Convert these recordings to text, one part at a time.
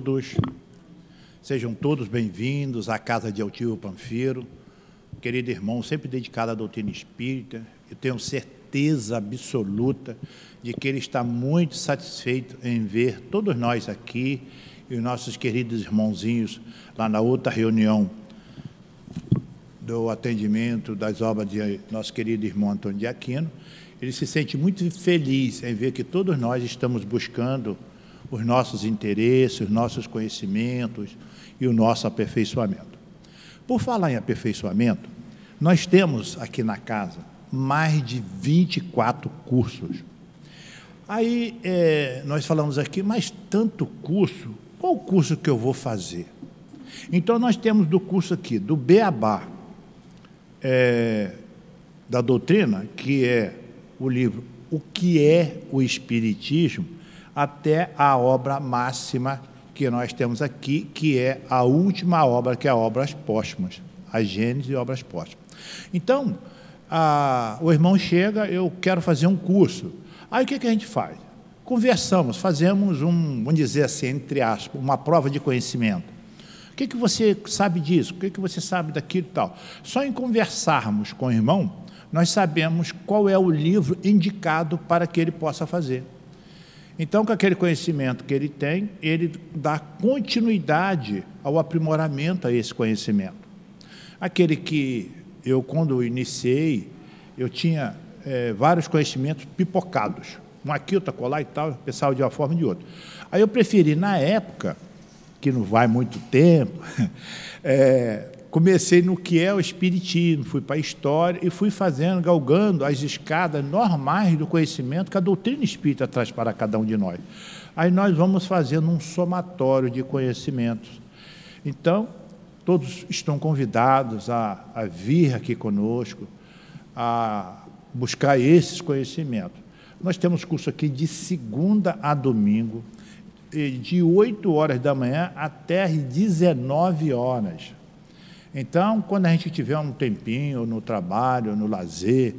todos. Sejam todos bem-vindos à casa de Altivo Panfeiro. Querido irmão, sempre dedicado à doutrina espírita, eu tenho certeza absoluta de que ele está muito satisfeito em ver todos nós aqui e os nossos queridos irmãozinhos lá na outra reunião do atendimento das obras de nosso querido irmão Antônio de Aquino. Ele se sente muito feliz em ver que todos nós estamos buscando os nossos interesses, os nossos conhecimentos e o nosso aperfeiçoamento. Por falar em aperfeiçoamento, nós temos aqui na casa mais de 24 cursos. Aí é, nós falamos aqui, mas tanto curso, qual curso que eu vou fazer? Então nós temos do curso aqui, do Beabá, é, da doutrina, que é o livro O que é o Espiritismo, até a obra máxima que nós temos aqui, que é a última obra, que é a Obras Póstumas, a Gênesis e Obras Póstumas. Então, a, o irmão chega, eu quero fazer um curso. Aí o que, que a gente faz? Conversamos, fazemos um, vamos dizer assim, entre aspas, uma prova de conhecimento. O que, que você sabe disso? O que, que você sabe daquilo e tal? Só em conversarmos com o irmão, nós sabemos qual é o livro indicado para que ele possa fazer. Então, com aquele conhecimento que ele tem, ele dá continuidade ao aprimoramento a esse conhecimento. Aquele que eu, quando iniciei, eu tinha é, vários conhecimentos pipocados. Um aqui, outro colar e tal, pensava de uma forma e de outra. Aí eu preferi, na época, que não vai muito tempo, é, comecei no que é o Espiritismo, fui para a história e fui fazendo, galgando as escadas normais do conhecimento que a doutrina espírita traz para cada um de nós. Aí nós vamos fazendo um somatório de conhecimentos. Então, todos estão convidados a, a vir aqui conosco, a buscar esses conhecimentos. Nós temos curso aqui de segunda a domingo, de 8 horas da manhã até as 19 horas. Então, quando a gente tiver um tempinho no trabalho, no lazer,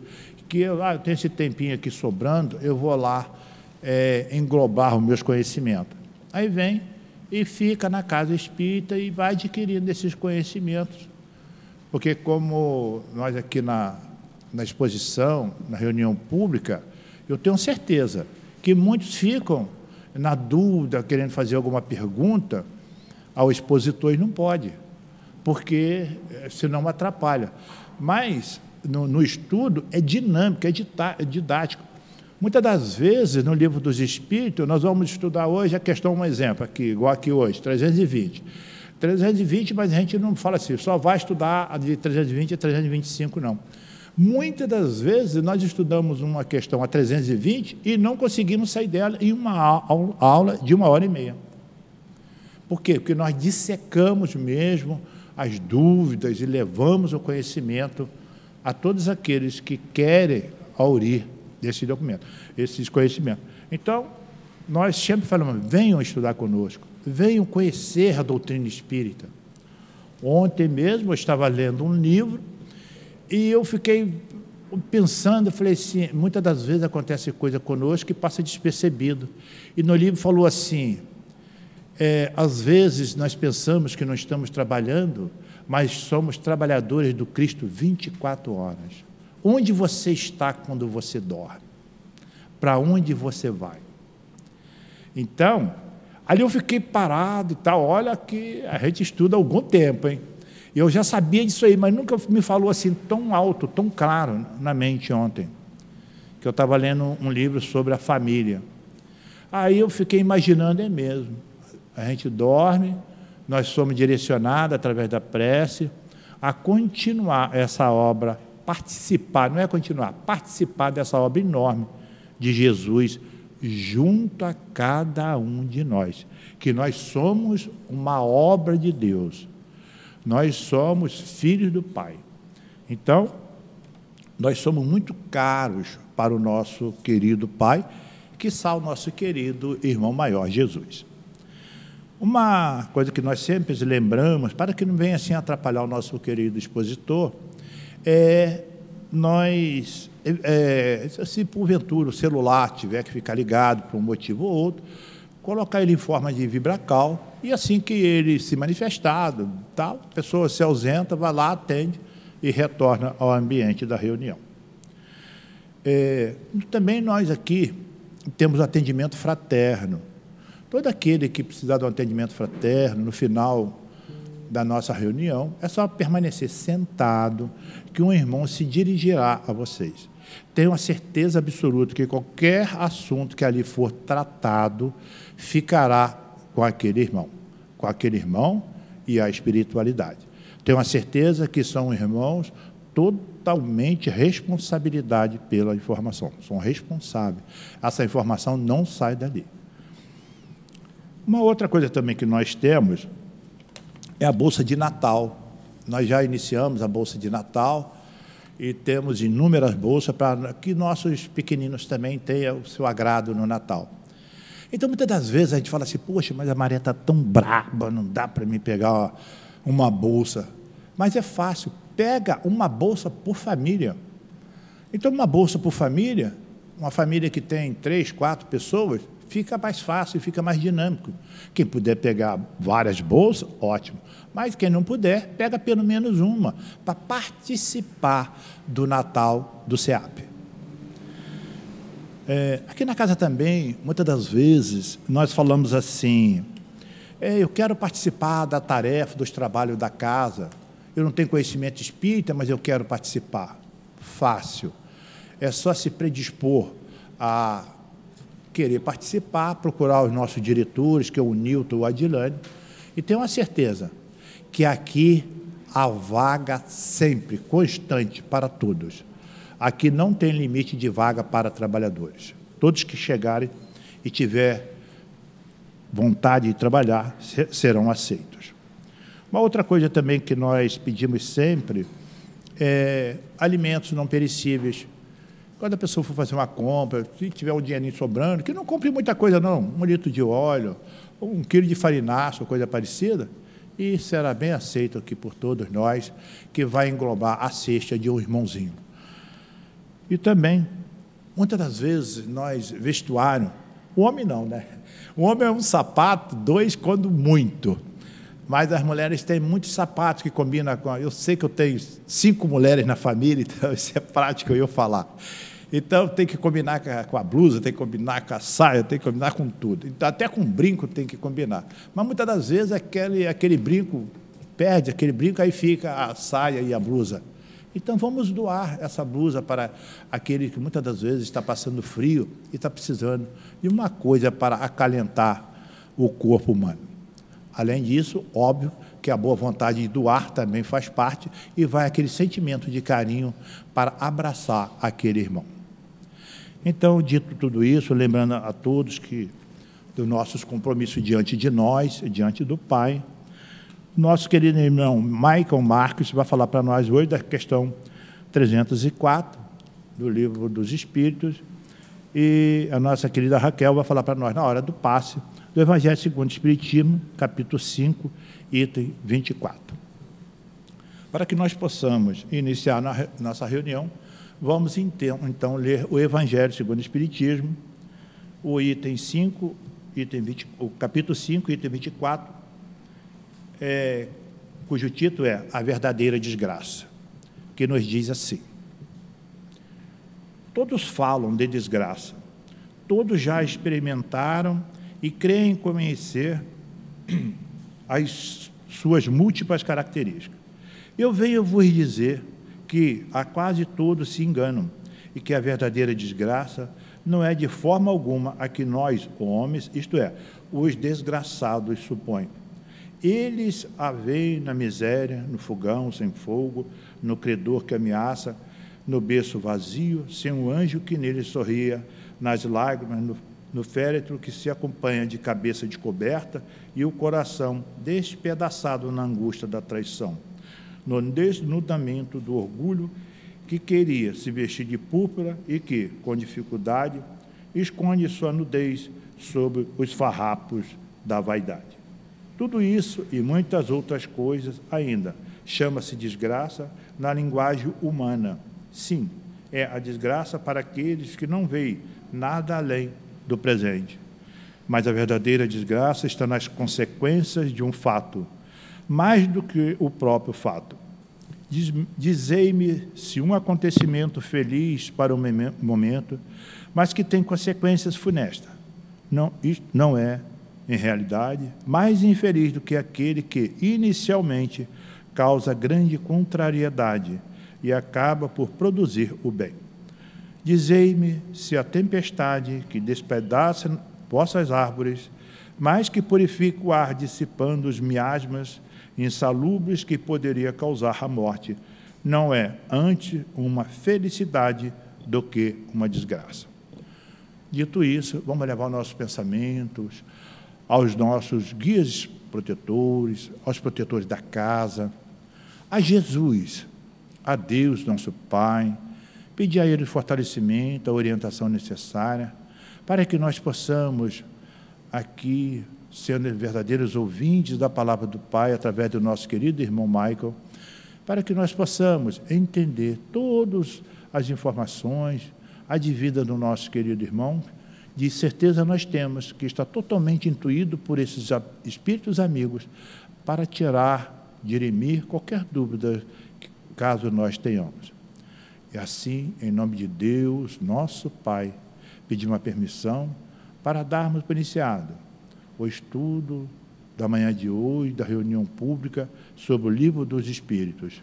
que eu, ah, eu tenho esse tempinho aqui sobrando, eu vou lá é, englobar os meus conhecimentos. Aí vem e fica na casa espírita e vai adquirindo esses conhecimentos. Porque, como nós aqui na, na exposição, na reunião pública, eu tenho certeza que muitos ficam na dúvida, querendo fazer alguma pergunta ao expositor e não pode porque eh, senão atrapalha. Mas no, no estudo é dinâmico, é, é didático. Muitas das vezes, no livro dos Espíritos, nós vamos estudar hoje a questão, um exemplo, aqui, igual aqui hoje, 320. 320, mas a gente não fala assim, só vai estudar a de 320 a 325, não. Muitas das vezes nós estudamos uma questão a 320 e não conseguimos sair dela em uma aula de uma hora e meia. Por quê? Porque nós dissecamos mesmo as dúvidas e levamos o conhecimento a todos aqueles que querem aurir desse documento, esses conhecimentos. Então, nós sempre falamos, venham estudar conosco, venham conhecer a doutrina espírita. Ontem mesmo eu estava lendo um livro e eu fiquei pensando, falei assim, muitas das vezes acontece coisa conosco que passa despercebido. E no livro falou assim, é, às vezes nós pensamos que não estamos trabalhando, mas somos trabalhadores do Cristo 24 horas. Onde você está quando você dorme? Para onde você vai? Então, ali eu fiquei parado e tal. Olha que a gente estuda há algum tempo, hein? Eu já sabia disso aí, mas nunca me falou assim tão alto, tão claro na mente ontem. Que eu estava lendo um livro sobre a família. Aí eu fiquei imaginando, é mesmo a gente dorme, nós somos direcionados através da prece a continuar essa obra, participar, não é continuar, participar dessa obra enorme de Jesus junto a cada um de nós, que nós somos uma obra de Deus. Nós somos filhos do Pai. Então, nós somos muito caros para o nosso querido Pai, que o nosso querido irmão maior Jesus. Uma coisa que nós sempre lembramos, para que não venha assim atrapalhar o nosso querido expositor, é nós, é, se porventura o celular tiver que ficar ligado por um motivo ou outro, colocar ele em forma de vibracal E assim que ele se manifestado, tal, a pessoa se ausenta, vai lá, atende e retorna ao ambiente da reunião. É, também nós aqui temos atendimento fraterno. Todo aquele que precisar de um atendimento fraterno, no final da nossa reunião, é só permanecer sentado, que um irmão se dirigirá a vocês. Tenho a certeza absoluta que qualquer assunto que ali for tratado ficará com aquele irmão, com aquele irmão e a espiritualidade. Tenho a certeza que são irmãos totalmente responsabilidade pela informação, são responsáveis. Essa informação não sai dali. Uma outra coisa também que nós temos é a bolsa de Natal. Nós já iniciamos a bolsa de Natal e temos inúmeras bolsas para que nossos pequeninos também tenham o seu agrado no Natal. Então, muitas das vezes a gente fala assim: poxa, mas a maré está tão braba, não dá para me pegar uma bolsa. Mas é fácil, pega uma bolsa por família. Então, uma bolsa por família, uma família que tem três, quatro pessoas, fica mais fácil, fica mais dinâmico. Quem puder pegar várias bolsas, ótimo. Mas quem não puder, pega pelo menos uma, para participar do Natal do SEAP. É, aqui na casa também, muitas das vezes, nós falamos assim: é, eu quero participar da tarefa, dos trabalhos da casa. Eu não tenho conhecimento espírita, mas eu quero participar. Fácil. É só se predispor a querer participar, procurar os nossos diretores, que é o Nilton o Adilane, e tenho a certeza que aqui há vaga sempre, constante para todos. Aqui não tem limite de vaga para trabalhadores. Todos que chegarem e tiver vontade de trabalhar serão aceitos. Uma outra coisa também que nós pedimos sempre é alimentos não perecíveis. Quando a pessoa for fazer uma compra, se tiver um dinheirinho sobrando, que não compre muita coisa não, um litro de óleo, um quilo de farináceo, coisa parecida, e será bem aceito aqui por todos nós, que vai englobar a cesta de um irmãozinho. E também, muitas das vezes, nós, vestuário, o homem não, né? O homem é um sapato, dois quando muito. Mas as mulheres têm muitos sapatos que combinam com. Eu sei que eu tenho cinco mulheres na família, então isso é prático eu falar. Então tem que combinar com a blusa, tem que combinar com a saia, tem que combinar com tudo. Então, até com brinco tem que combinar. Mas muitas das vezes aquele, aquele brinco perde, aquele brinco, aí fica a saia e a blusa. Então vamos doar essa blusa para aquele que muitas das vezes está passando frio e está precisando de uma coisa para acalentar o corpo humano. Além disso, óbvio que a boa vontade de doar também faz parte e vai aquele sentimento de carinho para abraçar aquele irmão. Então, dito tudo isso, lembrando a todos que dos nossos compromissos diante de nós, diante do Pai, nosso querido irmão Michael Marcos vai falar para nós hoje da questão 304 do livro dos Espíritos, e a nossa querida Raquel vai falar para nós na hora do passe do Evangelho segundo o Espiritismo, capítulo 5, item 24. Para que nós possamos iniciar nossa reunião, Vamos então, então ler o Evangelho segundo o Espiritismo, o item 5, item 20, o capítulo 5, item 24, é, cujo título é A Verdadeira Desgraça, que nos diz assim: Todos falam de desgraça, todos já experimentaram e creem conhecer as suas múltiplas características. Eu venho vos dizer que a quase todos se enganam e que a verdadeira desgraça não é de forma alguma a que nós, homens, isto é, os desgraçados, supõem. Eles a veem na miséria, no fogão sem fogo, no credor que ameaça, no berço vazio, sem um anjo que nele sorria, nas lágrimas, no, no féretro que se acompanha de cabeça descoberta e o coração despedaçado na angústia da traição no desnudamento do orgulho que queria se vestir de púrpura e que, com dificuldade, esconde sua nudez sob os farrapos da vaidade. Tudo isso e muitas outras coisas ainda chama-se desgraça na linguagem humana. Sim, é a desgraça para aqueles que não veem nada além do presente. Mas a verdadeira desgraça está nas consequências de um fato, mais do que o próprio fato. Dizei-me se um acontecimento feliz para o momento, mas que tem consequências funestas. Não, não é, em realidade, mais infeliz do que aquele que, inicialmente, causa grande contrariedade e acaba por produzir o bem. Dizei-me se a tempestade que despedaça vossas árvores, mas que purifica o ar dissipando os miasmas insalubres que poderia causar a morte, não é antes uma felicidade do que uma desgraça. Dito isso, vamos levar nossos pensamentos aos nossos guias protetores, aos protetores da casa, a Jesus, a Deus, nosso Pai, pedir a Ele o fortalecimento, a orientação necessária, para que nós possamos aqui sendo verdadeiros ouvintes da palavra do Pai através do nosso querido irmão Michael, para que nós possamos entender todas as informações, a de vida do nosso querido irmão, de certeza nós temos que está totalmente intuído por esses espíritos amigos para tirar, dirimir qualquer dúvida caso nós tenhamos. E assim, em nome de Deus, nosso Pai, pedimos a permissão para darmos por iniciado o estudo da manhã de hoje, da reunião pública sobre o livro dos Espíritos.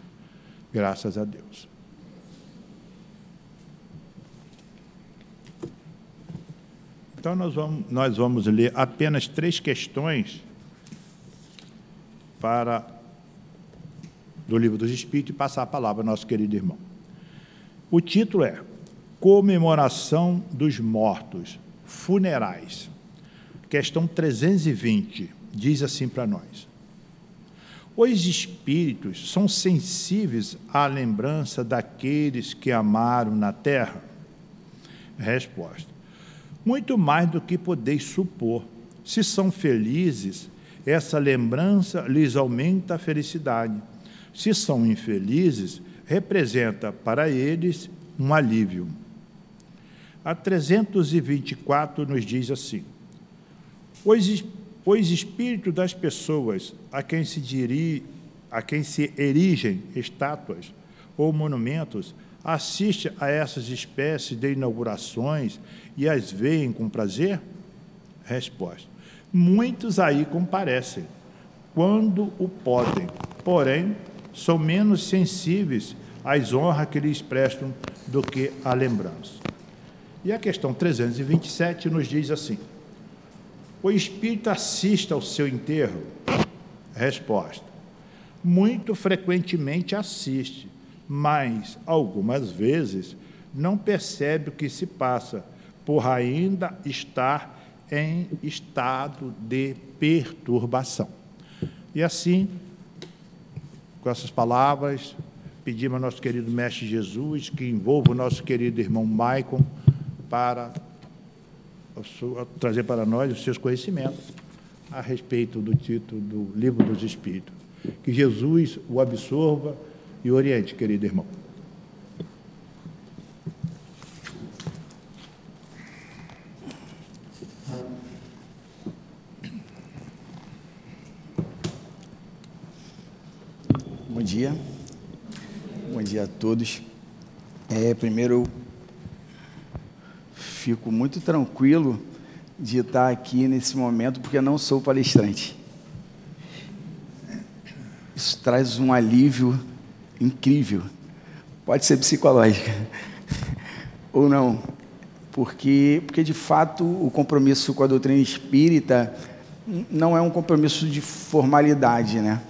Graças a Deus. Então, nós vamos, nós vamos ler apenas três questões para do livro dos Espíritos e passar a palavra ao nosso querido irmão. O título é Comemoração dos Mortos, Funerais. Questão 320 diz assim para nós: Os espíritos são sensíveis à lembrança daqueles que amaram na terra? Resposta: Muito mais do que podeis supor. Se são felizes, essa lembrança lhes aumenta a felicidade. Se são infelizes, representa para eles um alívio. A 324 nos diz assim: Pois, pois espírito das pessoas a quem se diri, a quem se erigem estátuas ou monumentos, assiste a essas espécies de inaugurações e as veem com prazer? Resposta: Muitos aí comparecem, quando o podem, porém são menos sensíveis às honras que lhes prestam do que à lembrança. E a questão 327 nos diz assim: o espírito assiste ao seu enterro? Resposta: Muito frequentemente assiste, mas algumas vezes não percebe o que se passa, por ainda estar em estado de perturbação. E assim, com essas palavras, pedimos ao nosso querido Mestre Jesus que envolva o nosso querido irmão Maicon para trazer para nós os seus conhecimentos a respeito do título do Livro dos Espíritos. Que Jesus o absorva e oriente, querido irmão. Bom dia. Bom dia a todos. É, primeiro, fico muito tranquilo de estar aqui nesse momento, porque não sou palestrante. Isso traz um alívio incrível. Pode ser psicológico ou não, porque, porque de fato o compromisso com a doutrina espírita não é um compromisso de formalidade, né?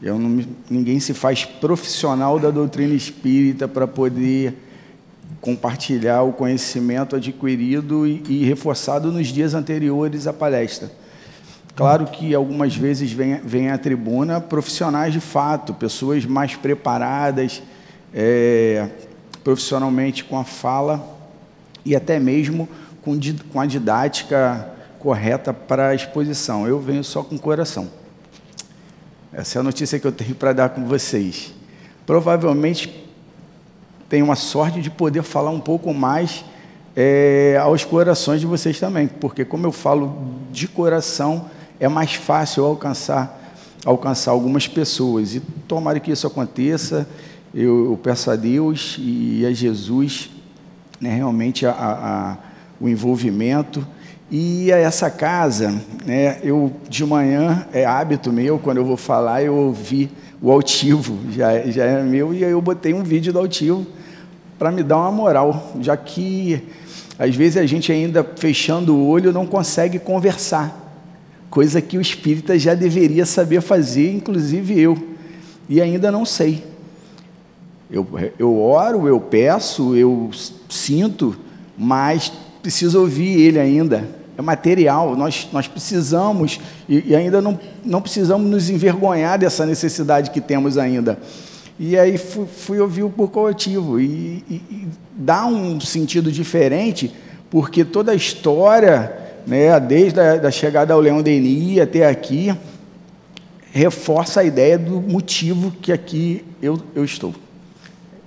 Não, ninguém se faz profissional da doutrina espírita para poder compartilhar o conhecimento adquirido e, e, reforçado nos dias anteriores à palestra. Claro que algumas vezes vem, vem à tribuna profissionais de fato, pessoas mais preparadas é, profissionalmente com a fala e até mesmo com, com a didática correta para a exposição. Eu venho só com o coração. Essa é a notícia que eu tenho para dar com vocês. Provavelmente tenho uma sorte de poder falar um pouco mais é, aos corações de vocês também, porque como eu falo de coração, é mais fácil alcançar alcançar algumas pessoas. E tomara que isso aconteça. Eu, eu peço a Deus e a Jesus né, realmente a, a, o envolvimento. E a essa casa, né, eu de manhã, é hábito meu, quando eu vou falar, eu ouvi o altivo, já, já é meu, e aí eu botei um vídeo do altivo para me dar uma moral, já que às vezes a gente ainda fechando o olho não consegue conversar, coisa que o espírita já deveria saber fazer, inclusive eu, e ainda não sei. Eu, eu oro, eu peço, eu sinto, mas preciso ouvir ele ainda. É material, nós, nós precisamos, e, e ainda não, não precisamos nos envergonhar dessa necessidade que temos ainda. E aí fui, fui ouvir o por coletivo, e, e, e dá um sentido diferente, porque toda a história, né, desde a da chegada ao Leão Denis até aqui, reforça a ideia do motivo que aqui eu, eu estou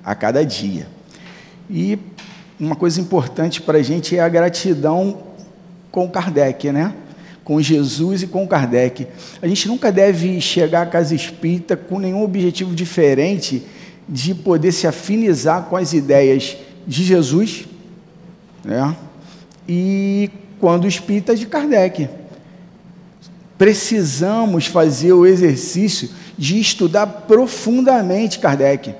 a cada dia. E uma coisa importante para a gente é a gratidão com Kardec, né? Com Jesus e com Kardec. A gente nunca deve chegar à casa espírita com nenhum objetivo diferente de poder se afinizar com as ideias de Jesus, né? E quando espírita de Kardec. Precisamos fazer o exercício de estudar profundamente Kardec.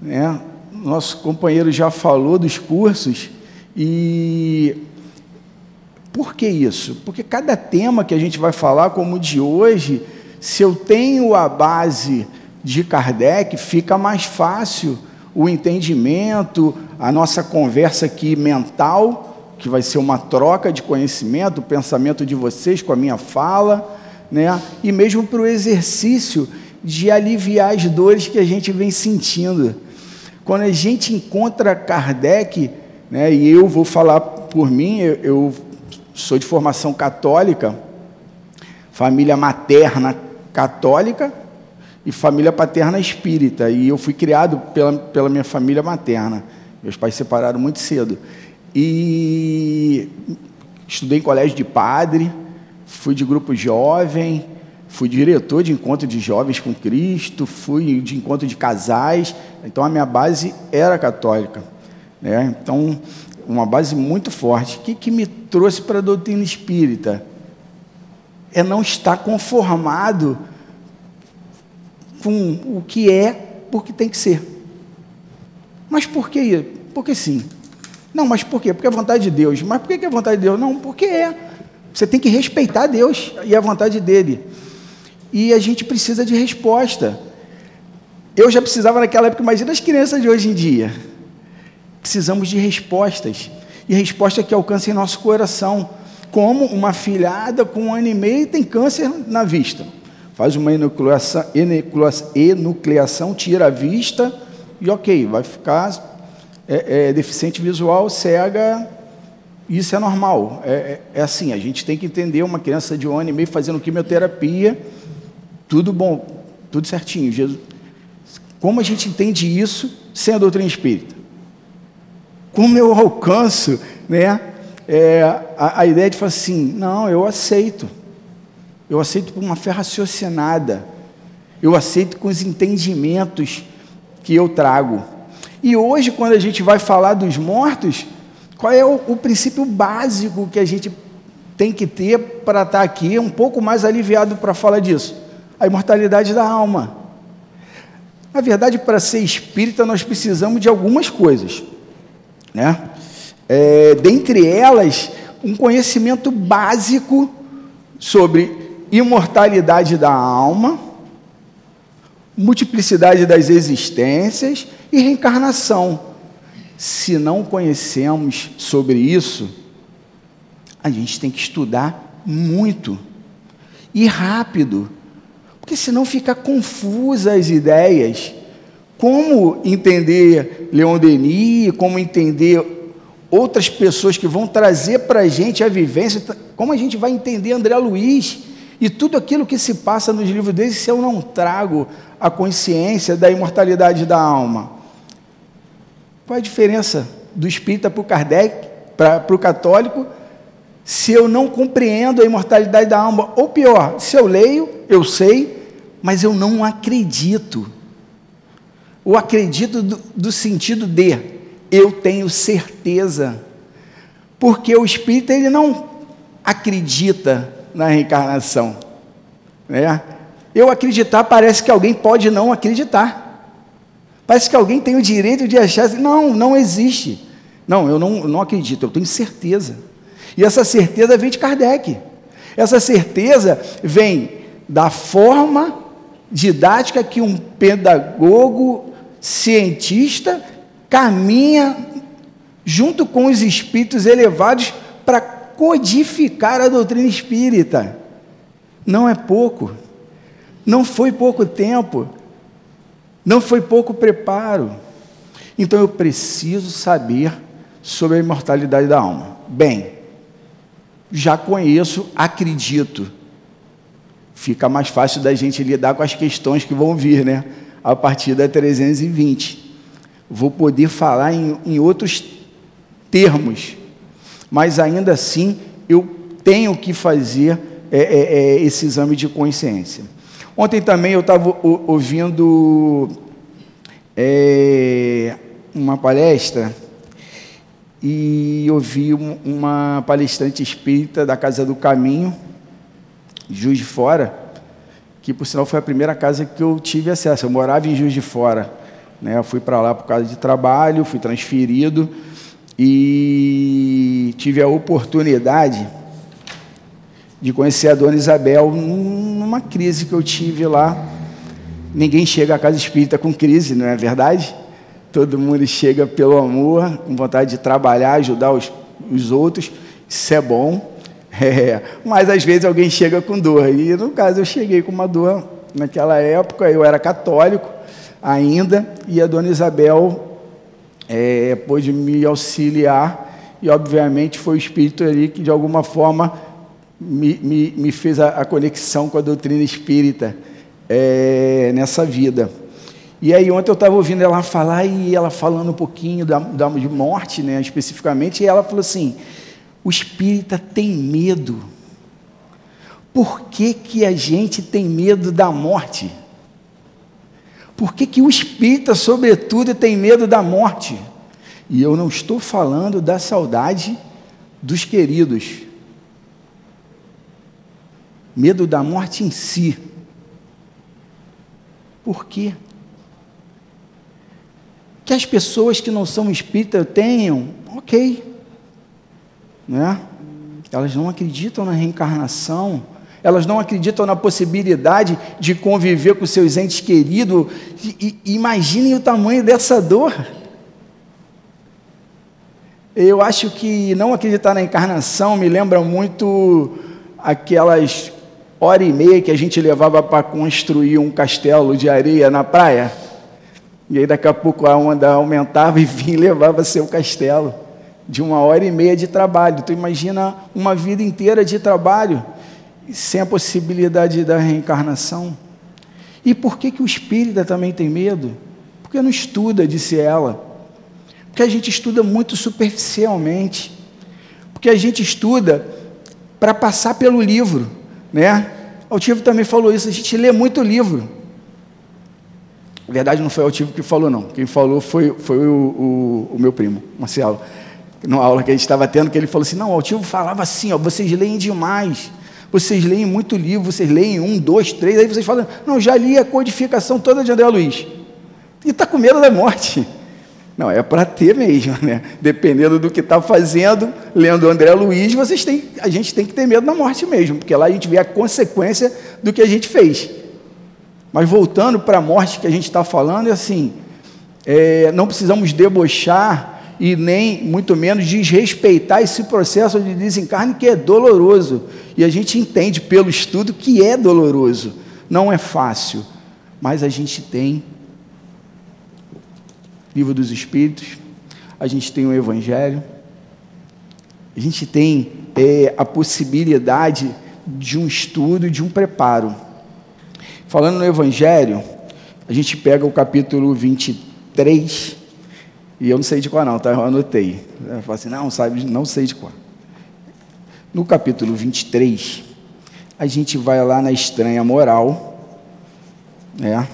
Né? Nosso companheiro já falou dos cursos e por que isso? Porque cada tema que a gente vai falar, como o de hoje, se eu tenho a base de Kardec, fica mais fácil o entendimento, a nossa conversa aqui mental, que vai ser uma troca de conhecimento, o pensamento de vocês com a minha fala, né? e mesmo para o exercício de aliviar as dores que a gente vem sentindo. Quando a gente encontra Kardec, né, e eu vou falar por mim, eu, eu sou de formação católica, família materna católica e família paterna espírita, e eu fui criado pela, pela minha família materna. Meus pais se separaram muito cedo. E estudei em colégio de padre, fui de grupo jovem, fui diretor de encontro de jovens com Cristo, fui de encontro de casais, então a minha base era católica. Né? Então, uma base muito forte. O que, que me trouxe para a doutrina espírita? É não estar conformado com o que é, porque tem que ser. Mas por que? Porque sim. Não, mas por quê? Porque é vontade de Deus. Mas por que é vontade de Deus? Não, porque é. Você tem que respeitar Deus e a vontade dele e a gente precisa de resposta. Eu já precisava naquela época, imagina as crianças de hoje em dia. Precisamos de respostas. E resposta que alcancem nosso coração. Como uma filhada com um ano e meio tem câncer na vista. Faz uma enucleação, enucleação tira a vista e ok, vai ficar é, é, deficiente visual, cega. Isso é normal. É, é, é assim, a gente tem que entender uma criança de um ano e meio fazendo quimioterapia tudo bom, tudo certinho. Jesus, como a gente entende isso sem a doutrina espírita? Como eu alcanço né, é, a, a, ideia de falar assim, não, eu aceito. Eu aceito por uma fé raciocinada. Eu aceito com os entendimentos que eu trago. E hoje, quando a gente vai falar dos mortos, qual é o, o princípio básico que a gente tem que ter para estar aqui um pouco mais aliviado para falar disso? a imortalidade da alma. Na verdade, para ser espírita, nós precisamos de algumas coisas. Né? É, dentre elas, um conhecimento básico sobre imortalidade da alma, multiplicidade das existências e reencarnação. Se não conhecemos sobre isso, a gente tem que estudar muito e rápido porque senão fica confusa as ideias. Como entender Leon Denis, como entender outras pessoas que vão trazer para a gente a vivência, como a gente vai entender André Luiz e tudo aquilo que se passa nos livros deles se eu não trago a consciência da imortalidade da alma. Qual a diferença do espírita para o Kardec, para o católico, se eu não compreendo a imortalidade da alma. Ou pior, se eu leio, eu sei, mas eu não acredito. O acredito do, do sentido de eu tenho certeza. Porque o espírita ele não acredita na reencarnação. Né? Eu acreditar parece que alguém pode não acreditar. Parece que alguém tem o direito de achar assim, não, não existe. Não, eu não, eu não acredito, eu tenho certeza. E essa certeza vem de Kardec. Essa certeza vem da forma didática que um pedagogo cientista caminha junto com os espíritos elevados para codificar a doutrina espírita. Não é pouco. Não foi pouco tempo. Não foi pouco preparo. Então eu preciso saber sobre a imortalidade da alma. Bem, já conheço, acredito. Fica mais fácil da gente lidar com as questões que vão vir, né? A partir da 320. Vou poder falar em, em outros termos, mas ainda assim eu tenho que fazer é, é, é, esse exame de consciência. Ontem também eu estava ouvindo é, uma palestra e ouvi uma palestrante espírita da Casa do Caminho, Juiz de Fora, que por sinal foi a primeira casa que eu tive acesso. Eu morava em Juiz de Fora, né? Eu fui para lá por causa de trabalho, fui transferido e tive a oportunidade de conhecer a Dona Isabel numa crise que eu tive lá. Ninguém chega à casa espírita com crise, não é verdade? Todo mundo chega pelo amor, com vontade de trabalhar, ajudar os, os outros, isso é bom. É, mas às vezes alguém chega com dor. E no caso eu cheguei com uma dor naquela época, eu era católico ainda, e a dona Isabel é, pôde me auxiliar, e obviamente foi o Espírito ali que de alguma forma me, me, me fez a, a, conexão com a doutrina espírita é, nessa vida. E aí ontem eu estava ouvindo ela falar e ela falando um pouquinho da, da, de morte, né, especificamente, e ela falou assim, o espírita tem medo. Por que, que a gente tem medo da morte? Por que, que o espírita, sobretudo, tem medo da morte? E eu não estou falando da saudade dos queridos. Medo da morte em si. Por quê? Que as pessoas que não são espíritas tenham, ok. Né? Elas não acreditam na reencarnação, elas não acreditam na possibilidade de conviver com seus entes queridos. E, e, imaginem o tamanho dessa dor. Eu acho que não acreditar na encarnação me lembra muito aquelas hora e meia que a gente levava para construir um castelo de areia na praia. E aí daqui a pouco a onda aumentava e vinha levava seu castelo. De uma hora e meia de trabalho. Tu imagina uma vida inteira de trabalho sem a possibilidade da reencarnação. E por que, que o espírita também tem medo? Porque não estuda, disse ela. Porque a gente estuda muito superficialmente. Porque a gente estuda para passar pelo livro, né? O Altivo também falou isso, a gente lê muito livro. Na verdade, não foi Altivo que falou, não. Quem falou foi, foi o, o, o meu primo, Marcelo. Numa aula que a gente estava tendo, que ele falou assim: não, o Altivo falava assim, ó, vocês leem demais. Vocês leem muito livro, vocês leem um, dois, três, aí vocês falam, não, já li a codificação toda de André Luiz. E está com medo da morte. Não, é para ter mesmo, né? Dependendo do que está fazendo, lendo André Luiz, vocês têm, a gente tem que ter medo da morte mesmo, porque lá a gente vê a consequência do que a gente fez. Mas voltando para a morte que a gente está falando, é assim: é, não precisamos debochar e nem, muito menos, desrespeitar esse processo de desencarne que é doloroso. E a gente entende pelo estudo que é doloroso, não é fácil, mas a gente tem Livro dos Espíritos, a gente tem o Evangelho, a gente tem é, a possibilidade de um estudo de um preparo. Falando no Evangelho, a gente pega o capítulo 23 E eu não sei de qual não, tá? Eu anotei. Eu falei assim, não, sabe, não sei de qual. No capítulo 23, a gente vai lá na estranha moral, né?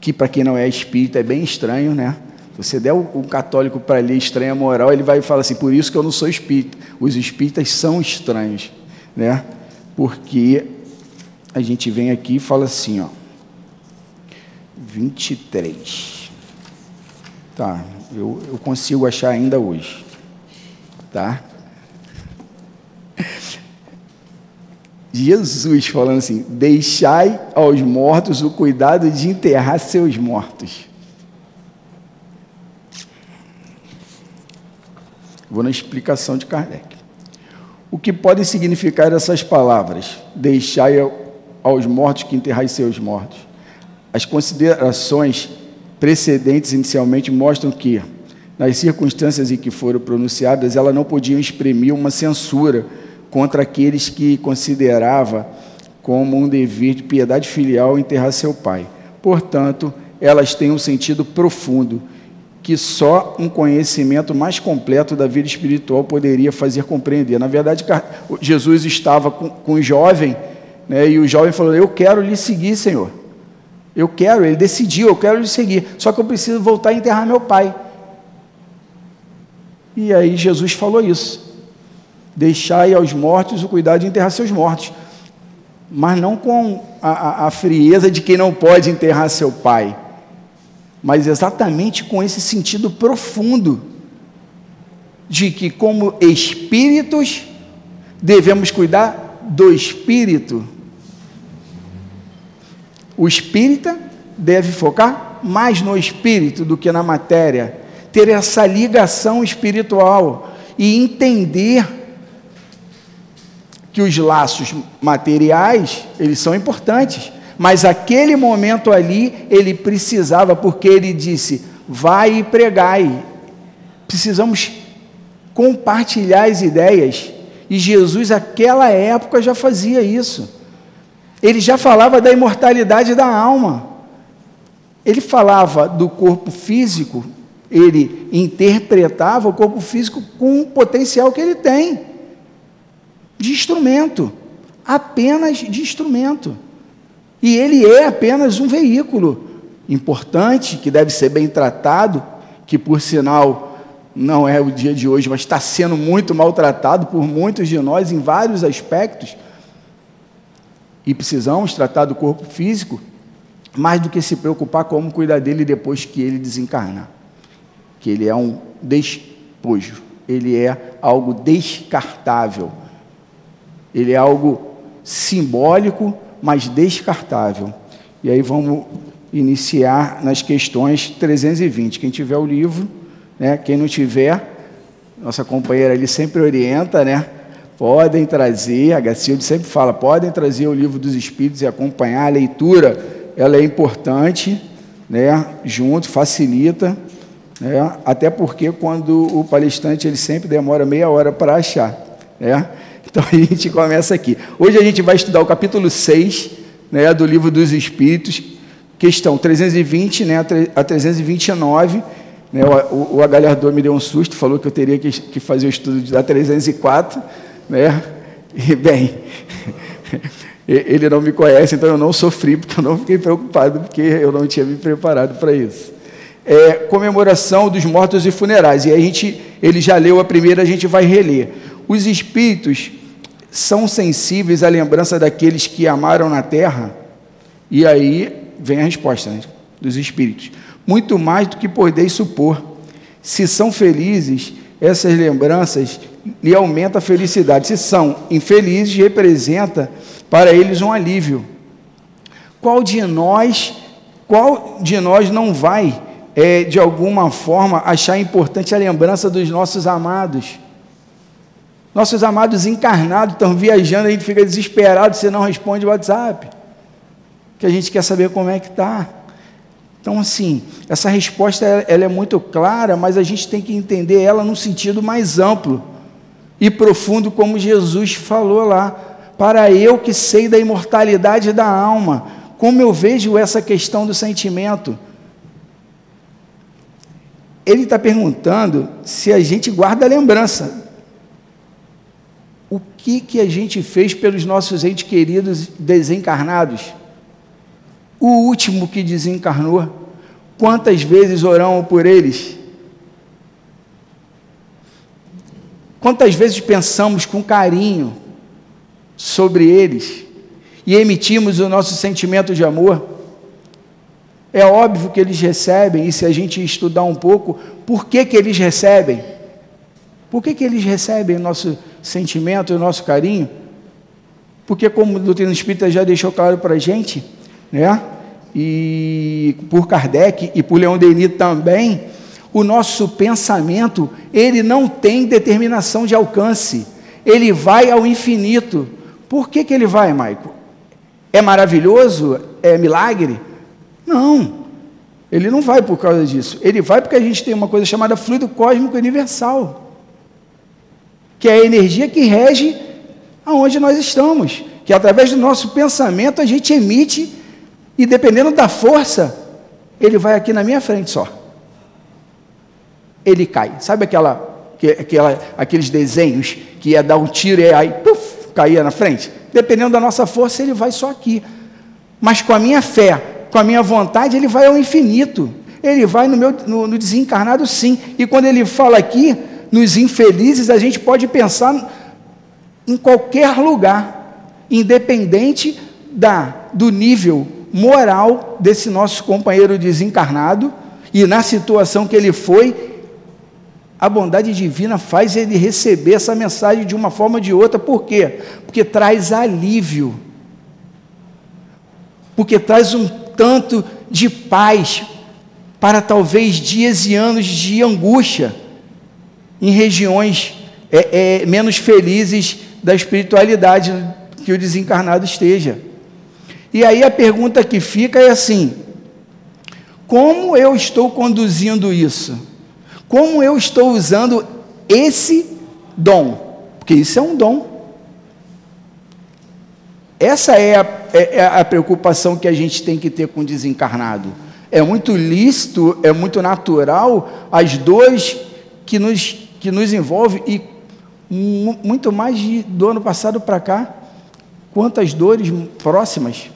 que para quem não é espírita é bem estranho, né? Você der o católico para ler estranha moral, ele vai falar assim, por isso que eu não sou espírita. Os espíritas são estranhos, né? Porque a gente vem aqui e fala assim, ó, 23. Tá, eu, eu consigo achar ainda hoje, tá? Jesus falando assim: deixai aos mortos o cuidado de enterrar seus mortos. Vou na explicação de Kardec. O que podem significar essas palavras? Deixai aos mortos que enterrai seus mortos. As considerações precedentes inicialmente mostram que, nas circunstâncias em que foram pronunciadas, ela não podiam exprimir uma censura contra aqueles que considerava como um dever de piedade filial enterrar seu pai. Portanto, elas têm um sentido profundo que só um conhecimento mais completo da vida espiritual poderia fazer compreender. Na verdade, Jesus estava com, com o jovem, né, e o jovem falou: Eu quero lhe seguir, Senhor. Eu quero, ele decidiu, eu quero lhe seguir. Só que eu preciso voltar a enterrar meu pai. E aí Jesus falou isso. Deixai aos mortos o cuidado de enterrar seus mortos. Mas não com a, a, a frieza de quem não pode enterrar seu pai, mas exatamente com esse sentido profundo de que, como espíritos, devemos cuidar do espírito. O espírita deve focar mais no espírito do que na matéria, ter essa ligação espiritual e entender que os laços materiais, eles são importantes, mas aquele momento ali, ele precisava, porque ele disse: vai e pregai. Precisamos compartilhar as ideias. E Jesus, naquela época, já fazia isso. Ele já falava da imortalidade da alma. Ele falava do corpo físico, ele interpretava o corpo físico com o potencial que ele tem de instrumento, apenas de instrumento. E ele é apenas um veículo importante, que deve ser bem tratado, que por sinal não é o dia de hoje, mas está sendo muito maltratado por muitos de nós em vários aspectos. E precisamos tratar do corpo físico mais do que se preocupar como cuidar dele depois que ele desencarnar. Que ele é um despojo, ele é algo descartável ele é algo simbólico, mas descartável. E aí vamos iniciar nas questões 320. Quem tiver o livro, né? quem não tiver, nossa companheira ali sempre orienta, né? Podem trazer, a Gacilde sempre fala, podem trazer o livro dos Espíritos e acompanhar a leitura, ela é importante, né? Junto, facilita, né? Até porque quando o palestrante ele sempre demora meia hora para achar, né? Então a gente começa aqui. Hoje a gente vai estudar o capítulo 6 né, do livro dos Espíritos, questão 320 né, a 329. Né, o, o Agalhardor me deu um susto, falou que eu teria que, que fazer o estudo da 304. Né? E, bem, ele não me conhece, então eu não sofri, porque eu não fiquei preocupado, porque eu não tinha me preparado para isso. É, comemoração dos mortos e funerais. E a gente, ele já leu a primeira, a gente vai reler. Os espíritos são sensíveis à lembrança daqueles que amaram na terra? E aí vem a resposta né, dos espíritos. Muito mais do que podeis supor. Se são felizes, essas lembranças lhe aumentam a felicidade. Se são infelizes, representa para eles um alívio. Qual de nós, qual de nós não vai, é, de alguma forma, achar importante a lembrança dos nossos amados? Nossos amados encarnados estão viajando, a gente fica desesperado se não responde o WhatsApp. Que a gente quer saber como é que está. Então, assim, essa resposta ela é muito clara, mas a gente tem que entender ela num sentido mais amplo e profundo, como Jesus falou lá. Para eu que sei da imortalidade da alma, como eu vejo essa questão do sentimento? ele está perguntando se a gente guarda a lembrança. O que, que a gente fez pelos nossos entes queridos desencarnados? O último que desencarnou, quantas vezes oramos por eles? Quantas vezes pensamos com carinho sobre eles e emitimos o nosso sentimento de amor? É óbvio que eles recebem, e se a gente estudar um pouco, por que, que eles recebem? Por que, que eles recebem o nosso sentimento, o nosso carinho? Porque, como o doutrina espírita já deixou claro para a gente, né? e por Kardec e por Leon Denis também, o nosso pensamento, ele não tem determinação de alcance, ele vai ao infinito. Por que, que ele vai, Maico? É maravilhoso? É milagre? Não, ele não vai por causa disso. Ele vai porque a gente tem uma coisa chamada fluido cósmico universal, que é a energia que rege aonde nós estamos, que através do nosso pensamento a gente emite, e dependendo da força, ele vai aqui na minha frente só ele cai. Sabe aquela, aquela, aqueles desenhos que ia dar um tiro e aí puff, caía na frente? Dependendo da nossa força, ele vai só aqui. Mas com a minha fé, com a minha vontade, ele vai ao infinito. Ele vai no, meu, no, no desencarnado, sim. E quando ele fala aqui, nos infelizes, a gente pode pensar em qualquer lugar, independente da, do nível moral desse nosso companheiro desencarnado e na situação que ele foi a bondade divina faz ele receber essa mensagem de uma forma ou de outra. Por quê? Porque traz alívio. Porque traz um tanto de paz para talvez dias e anos de angústia em regiões é, é, menos felizes da espiritualidade que o desencarnado esteja. E aí a pergunta que fica é assim: como eu estou conduzindo isso? Como eu estou usando esse dom? Porque isso é um dom. Essa é a, é, é a preocupação que a gente tem que ter com o desencarnado. É muito lícito, é muito natural as dores que nos, que nos envolvem e muito mais de, do ano passado para cá. Quantas dores próximas,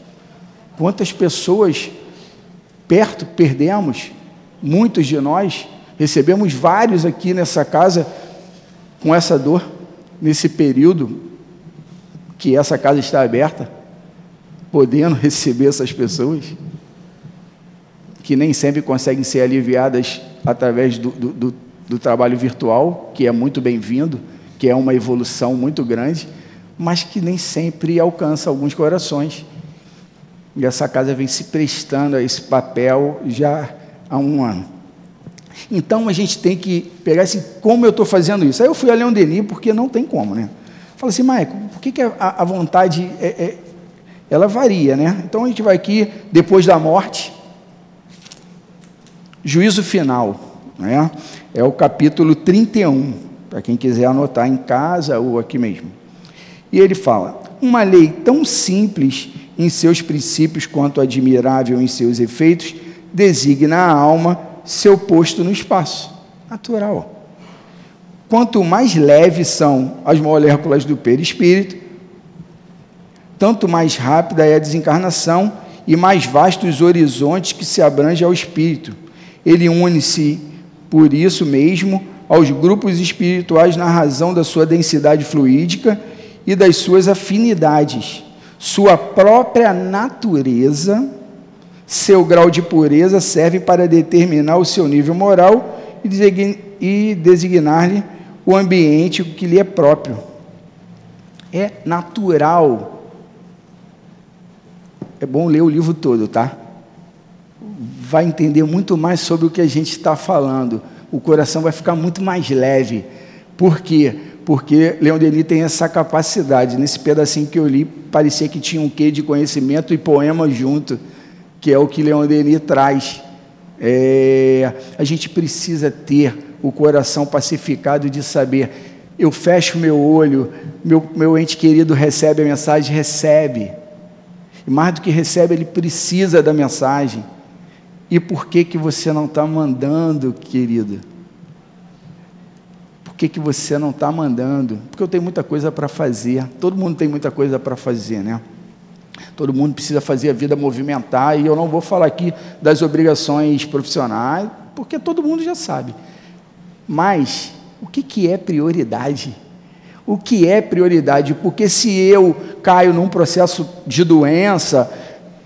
quantas pessoas perto perdemos, muitos de nós, Recebemos vários aqui nessa casa com essa dor, nesse período que essa casa está aberta, podendo receber essas pessoas, que nem sempre conseguem ser aliviadas através do, do, do, do trabalho virtual, que é muito bem-vindo, que é uma evolução muito grande, mas que nem sempre alcança alguns corações. E essa casa vem se prestando a esse papel já há um ano. Então a gente tem que pegar assim, como eu estou fazendo isso? Aí eu fui a Leon Denis, porque não tem como, né? Fala assim, Maico, por que, que a, a vontade é, é, ela varia, né? Então a gente vai aqui, depois da morte, juízo final, né? É o capítulo 31, para quem quiser anotar em casa ou aqui mesmo. E ele fala: uma lei tão simples em seus princípios quanto admirável em seus efeitos, designa a alma seu posto no espaço. Natural. Quanto mais leves são as moléculas do perispírito, tanto mais rápida é a desencarnação e mais vastos os horizontes que se abrange ao espírito. Ele une-se, por isso mesmo, aos grupos espirituais na razão da sua densidade fluídica e das suas afinidades. Sua própria natureza seu grau de pureza serve para determinar o seu nível moral e designar-lhe o ambiente que lhe é próprio. É natural. É bom ler o livro todo, tá? Vai entender muito mais sobre o que a gente está falando. O coração vai ficar muito mais leve. Por quê? Porque Leon Denis tem essa capacidade. Nesse pedacinho que eu li, parecia que tinha um quê de conhecimento e poema junto que é o que Leon Denis traz. É, a gente precisa ter o coração pacificado de saber, eu fecho meu olho, meu, meu ente querido recebe a mensagem, recebe. E mais do que recebe, ele precisa da mensagem. E por que que você não está mandando, querido? Por que, que você não está mandando? Porque eu tenho muita coisa para fazer. Todo mundo tem muita coisa para fazer, né? Todo mundo precisa fazer a vida movimentar. E eu não vou falar aqui das obrigações profissionais, porque todo mundo já sabe. Mas o que, que é prioridade? O que é prioridade? Porque se eu caio num processo de doença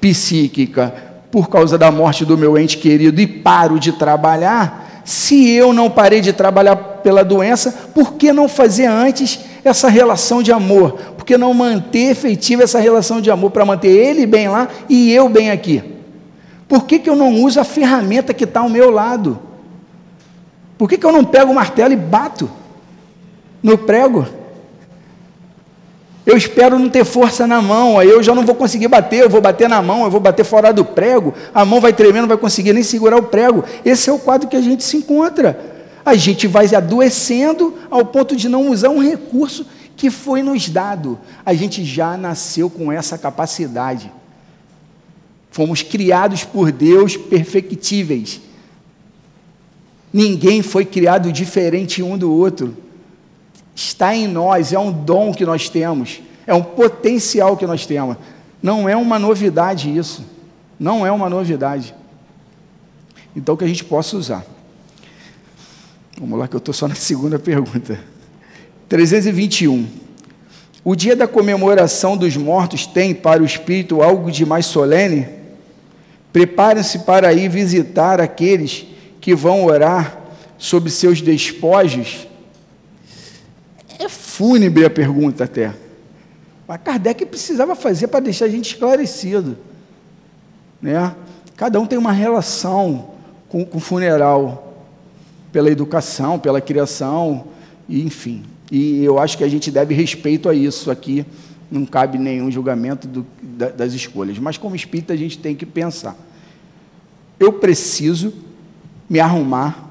psíquica por causa da morte do meu ente querido e paro de trabalhar, se eu não parei de trabalhar pela doença, por que não fazer antes essa relação de amor? Que não manter efetiva essa relação de amor para manter ele bem lá e eu bem aqui? Por que, que eu não uso a ferramenta que está ao meu lado? Por que, que eu não pego o martelo e bato no prego? Eu espero não ter força na mão, aí eu já não vou conseguir bater, eu vou bater na mão, eu vou bater fora do prego, a mão vai tremendo, não vai conseguir nem segurar o prego. Esse é o quadro que a gente se encontra. A gente vai adoecendo ao ponto de não usar um recurso que foi nos dado. A gente já nasceu com essa capacidade. Fomos criados por Deus perfectíveis. Ninguém foi criado diferente um do outro. Está em nós, é um dom que nós temos, é um potencial que nós temos. Não é uma novidade isso. Não é uma novidade. Então que a gente possa usar. Vamos lá, que eu estou só na segunda pergunta. 321. O dia da comemoração dos mortos tem para o espírito algo de mais solene? Preparem-se para ir visitar aqueles que vão orar sobre seus despojos? É fúnebre a pergunta até. Mas Kardec precisava fazer para deixar a gente esclarecido. Né? Cada um tem uma relação com, o funeral, pela educação, pela criação, e, enfim. E eu acho que a gente deve respeito a isso aqui. Não cabe nenhum julgamento do, das escolhas. Mas como espírita a gente tem que pensar. Eu preciso me arrumar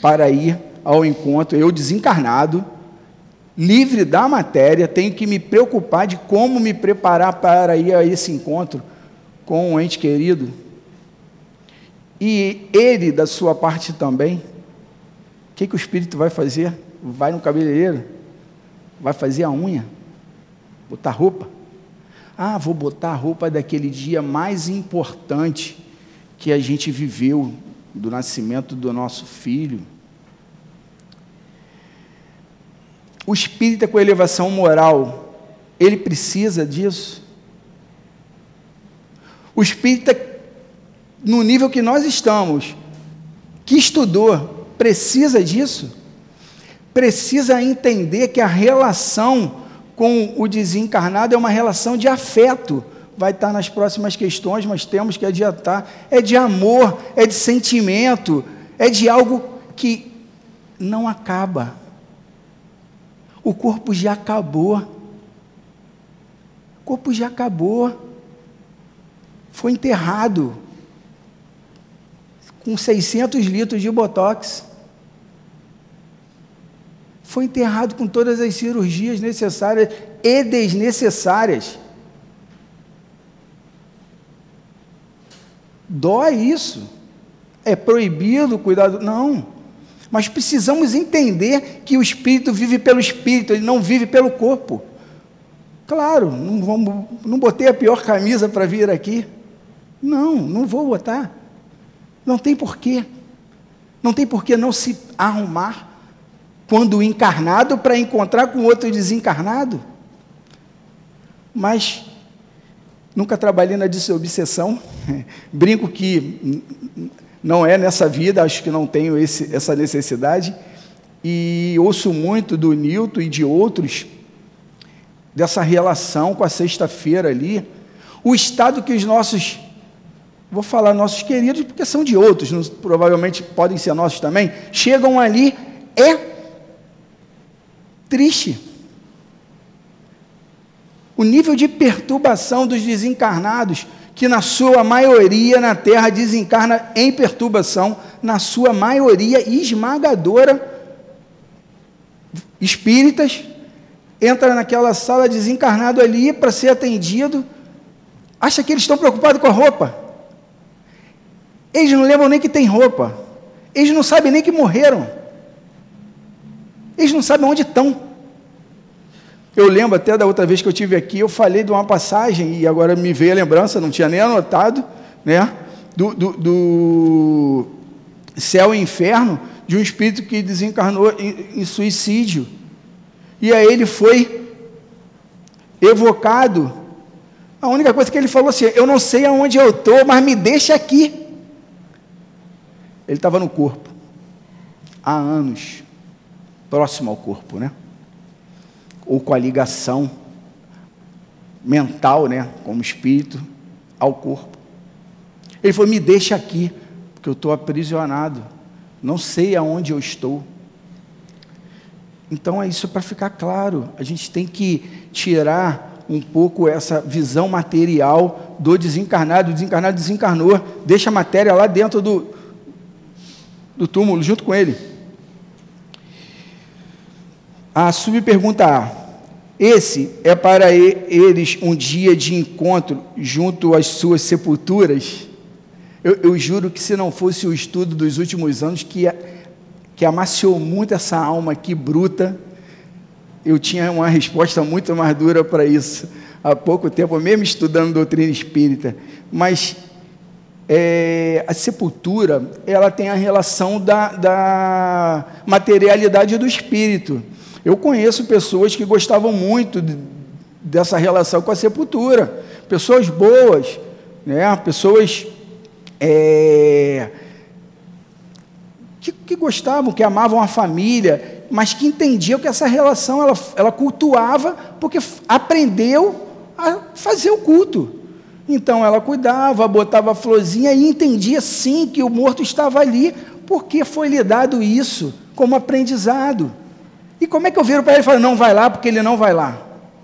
para ir ao encontro, eu desencarnado, livre da matéria, tenho que me preocupar de como me preparar para ir a esse encontro com o ente querido. E ele, da sua parte também, que, que o espírito vai fazer? Vai no cabeleireiro? Vai fazer a unha? Botar roupa? Ah, vou botar a roupa daquele dia mais importante que a gente viveu do nascimento do nosso filho. O espírita com elevação moral, ele precisa disso. O espírita, no nível que nós estamos, que estudou, precisa disso. Precisa entender que a relação com o desencarnado é uma relação de afeto vai estar nas próximas questões, mas temos que adiantar. É de amor, é de sentimento, é de algo que não acaba. O corpo já acabou. O corpo já acabou. Foi enterrado com 600 litros de botox. Foi enterrado com todas as cirurgias necessárias e desnecessárias. Dói isso. É proibido cuidar do. Não. Mas precisamos entender que o espírito vive pelo espírito, ele não vive pelo corpo. Claro, não, vamos, não botei a pior camisa para vir aqui. Não, não vou botar. Não tem porquê. Não tem porquê não se arrumar quando encarnado para encontrar com outro desencarnado. Mas Nunca trabalhei na obsessão. Brinco que não é nessa vida, acho que não tenho esse, essa necessidade. E ouço muito do Newton e de outros dessa relação com a sexta-feira ali. O estado que os nossos, vou falar nossos queridos, porque são de outros, não, provavelmente podem ser nossos também, chegam ali, é triste o nível de perturbação dos desencarnados, que na sua maioria na Terra desencarna em perturbação, na sua maioria esmagadora, espíritas, entra naquela sala desencarnado ali para ser atendido, acha que eles estão preocupados com a roupa. Eles não lembram nem que tem roupa. Eles não sabem nem que morreram. Eles não sabem onde estão. Eu lembro até da outra vez que eu tive aqui, eu falei de uma passagem, e agora me veio a lembrança, não tinha nem anotado, né? Do, do, do céu e inferno, de um espírito que desencarnou em, em suicídio. E aí ele foi evocado. A única coisa que ele falou assim: Eu não sei aonde eu estou, mas me deixa aqui. Ele estava no corpo, há anos, próximo ao corpo, né? ou com a ligação mental, né, como espírito, ao corpo. Ele falou: Me deixa aqui, porque eu estou aprisionado, não sei aonde eu estou. Então é isso para ficar claro. A gente tem que tirar um pouco essa visão material do desencarnado. O desencarnado desencarnou, deixa a matéria lá dentro do, do túmulo, junto com ele. A subpergunta A. Esse é para eles um dia de encontro junto às suas sepulturas. Eu, eu juro que se não fosse o estudo dos últimos anos que, que amaciou muito essa alma aqui bruta, eu tinha uma resposta muito mais dura para isso há pouco tempo, mesmo estudando doutrina espírita. Mas é, a sepultura, ela tem a relação da, da materialidade do espírito. Eu conheço pessoas que gostavam muito de, dessa relação com a sepultura, pessoas boas, né? pessoas é, que, que, gostavam, que amavam a família, mas que entendiam que essa relação ela, ela cultuava porque aprendeu a fazer o culto. Então ela cuidava, botava a florzinha e entendia sim que o morto estava ali, porque foi lhe dado isso como aprendizado. E como é que eu viro para ele e falo, não vai lá, porque ele não vai lá?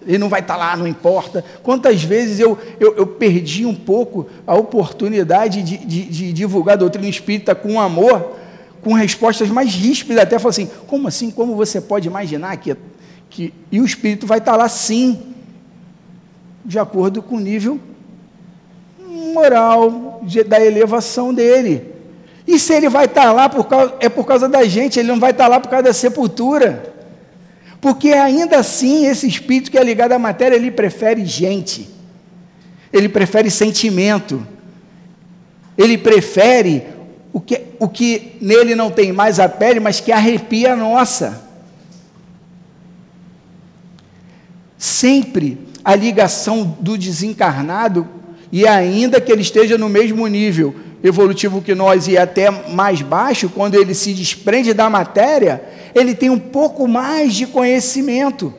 Ele não vai estar tá lá, não importa. Quantas vezes eu, eu, eu perdi um pouco a oportunidade de, de, de, divulgar a doutrina espírita com amor, com respostas mais ríspidas, até falar assim: como assim? Como você pode imaginar que. que... E o espírito vai estar tá lá sim, de acordo com o nível moral de, da elevação dele. E se ele vai estar tá lá por causa, é por causa da gente, ele não vai estar lá por causa da sepultura. Porque ainda assim, esse espírito que é ligado à matéria, ele prefere gente, ele prefere sentimento, ele prefere o que, o que nele não tem mais a pele, mas que arrepia a nossa. Sempre a ligação do desencarnado, e ainda que ele esteja no mesmo nível evolutivo que nós e até mais baixo, quando ele se desprende da matéria, ele tem um pouco mais de conhecimento,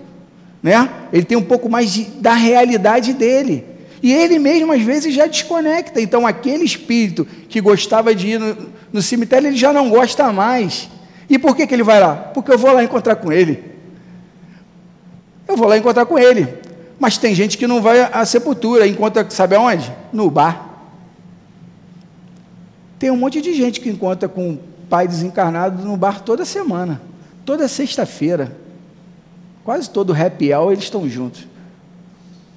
né? Ele tem um pouco mais de, da realidade dele. E ele mesmo às vezes já desconecta. Então aquele espírito que gostava de ir no, no cemitério, ele já não gosta mais. E por que, que ele vai lá? Porque eu vou lá encontrar com ele. Eu vou lá encontrar com ele. Mas tem gente que não vai à sepultura, encontra, sabe aonde? No bar. Tem um monte de gente que encontra com o pai desencarnado no bar toda semana, toda sexta-feira. Quase todo happy hour eles estão juntos.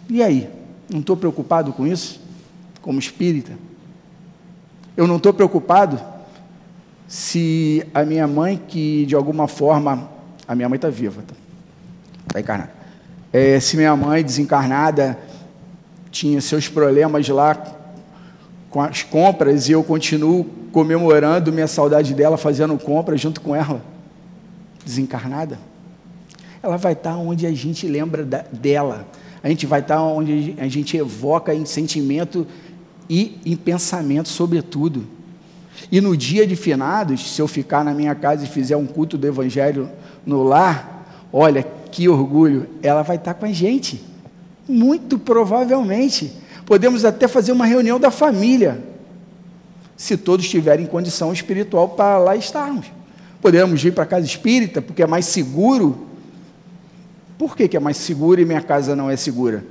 E aí? Não estou preocupado com isso? Como espírita? Eu não estou preocupado se a minha mãe, que de alguma forma. A minha mãe está viva, está tá encarnada. É, se minha mãe desencarnada tinha seus problemas lá com as compras e eu continuo comemorando minha saudade dela, fazendo compras junto com ela, desencarnada. Ela vai estar onde a gente lembra da, dela, a gente vai estar onde a gente evoca em sentimento e em pensamento, sobretudo. E no dia de finados, se eu ficar na minha casa e fizer um culto do Evangelho no lar, olha que orgulho, ela vai estar com a gente, muito provavelmente. Podemos até fazer uma reunião da família, se todos tiverem condição espiritual para lá estarmos. Podemos ir para a casa espírita, porque é mais seguro. Por que, que é mais seguro e minha casa não é segura?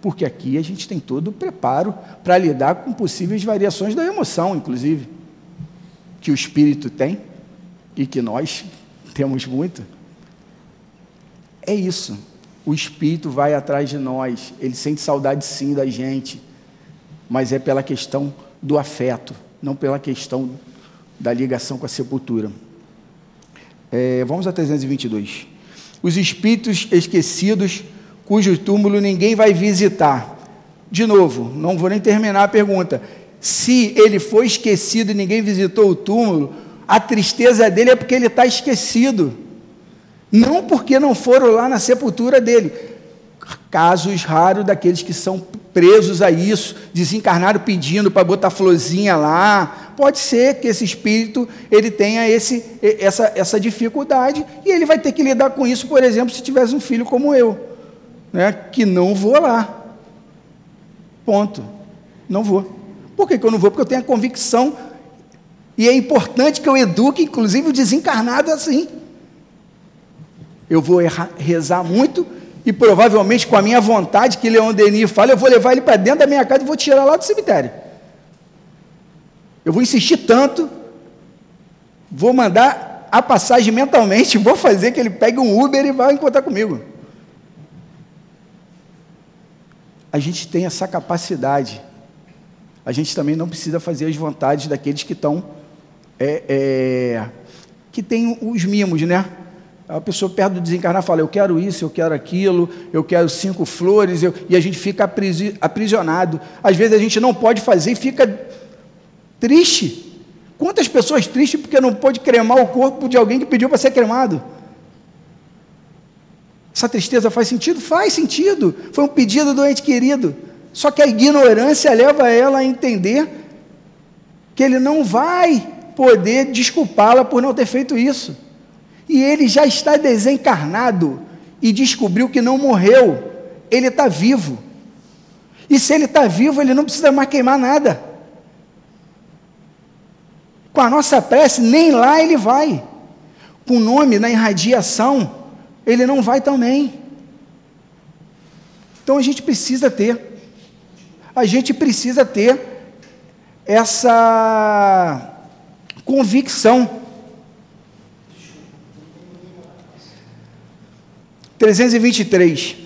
Porque aqui a gente tem todo o preparo para lidar com possíveis variações da emoção, inclusive, que o espírito tem e que nós temos muito. É isso. O Espírito vai atrás de nós, ele sente saudade sim da gente, mas é pela questão do afeto, não pela questão da ligação com a sepultura. É, vamos a 322. Os espíritos esquecidos, cujo túmulo ninguém vai visitar. De novo, não vou nem terminar a pergunta. Se ele foi esquecido e ninguém visitou o túmulo, a tristeza dele é porque ele está esquecido. Não porque não foram lá na sepultura dele. Casos raros daqueles que são presos a isso, desencarnaram pedindo para botar florzinha lá. Pode ser que esse espírito ele tenha esse, essa, essa dificuldade e ele vai ter que lidar com isso, por exemplo, se tivesse um filho como eu, né, que não vou lá. Ponto. Não vou. Por que, que eu não vou? Porque eu tenho a convicção e é importante que eu eduque, inclusive, o desencarnado assim. Eu vou errar, rezar muito e provavelmente com a minha vontade, que Leon Denis fala, eu vou levar ele para dentro da minha casa e vou tirar lá do cemitério. Eu vou insistir tanto, vou mandar a passagem mentalmente, vou fazer que ele pegue um Uber e vá encontrar comigo. A gente tem essa capacidade. A gente também não precisa fazer as vontades daqueles que estão é, é, que tem os mimos, né? A pessoa perto do desencarnar fala, eu quero isso, eu quero aquilo, eu quero cinco flores, eu... e a gente fica aprisionado. Às vezes a gente não pode fazer e fica triste. Quantas pessoas tristes porque não pôde cremar o corpo de alguém que pediu para ser cremado? Essa tristeza faz sentido? Faz sentido. Foi um pedido do ente querido. Só que a ignorância leva ela a entender que ele não vai poder desculpá-la por não ter feito isso e ele já está desencarnado e descobriu que não morreu, ele está vivo. E se ele está vivo, ele não precisa mais queimar nada. Com a nossa prece, nem lá ele vai. Com o nome na irradiação, ele não vai também. Então a gente precisa ter, a gente precisa ter essa convicção 323.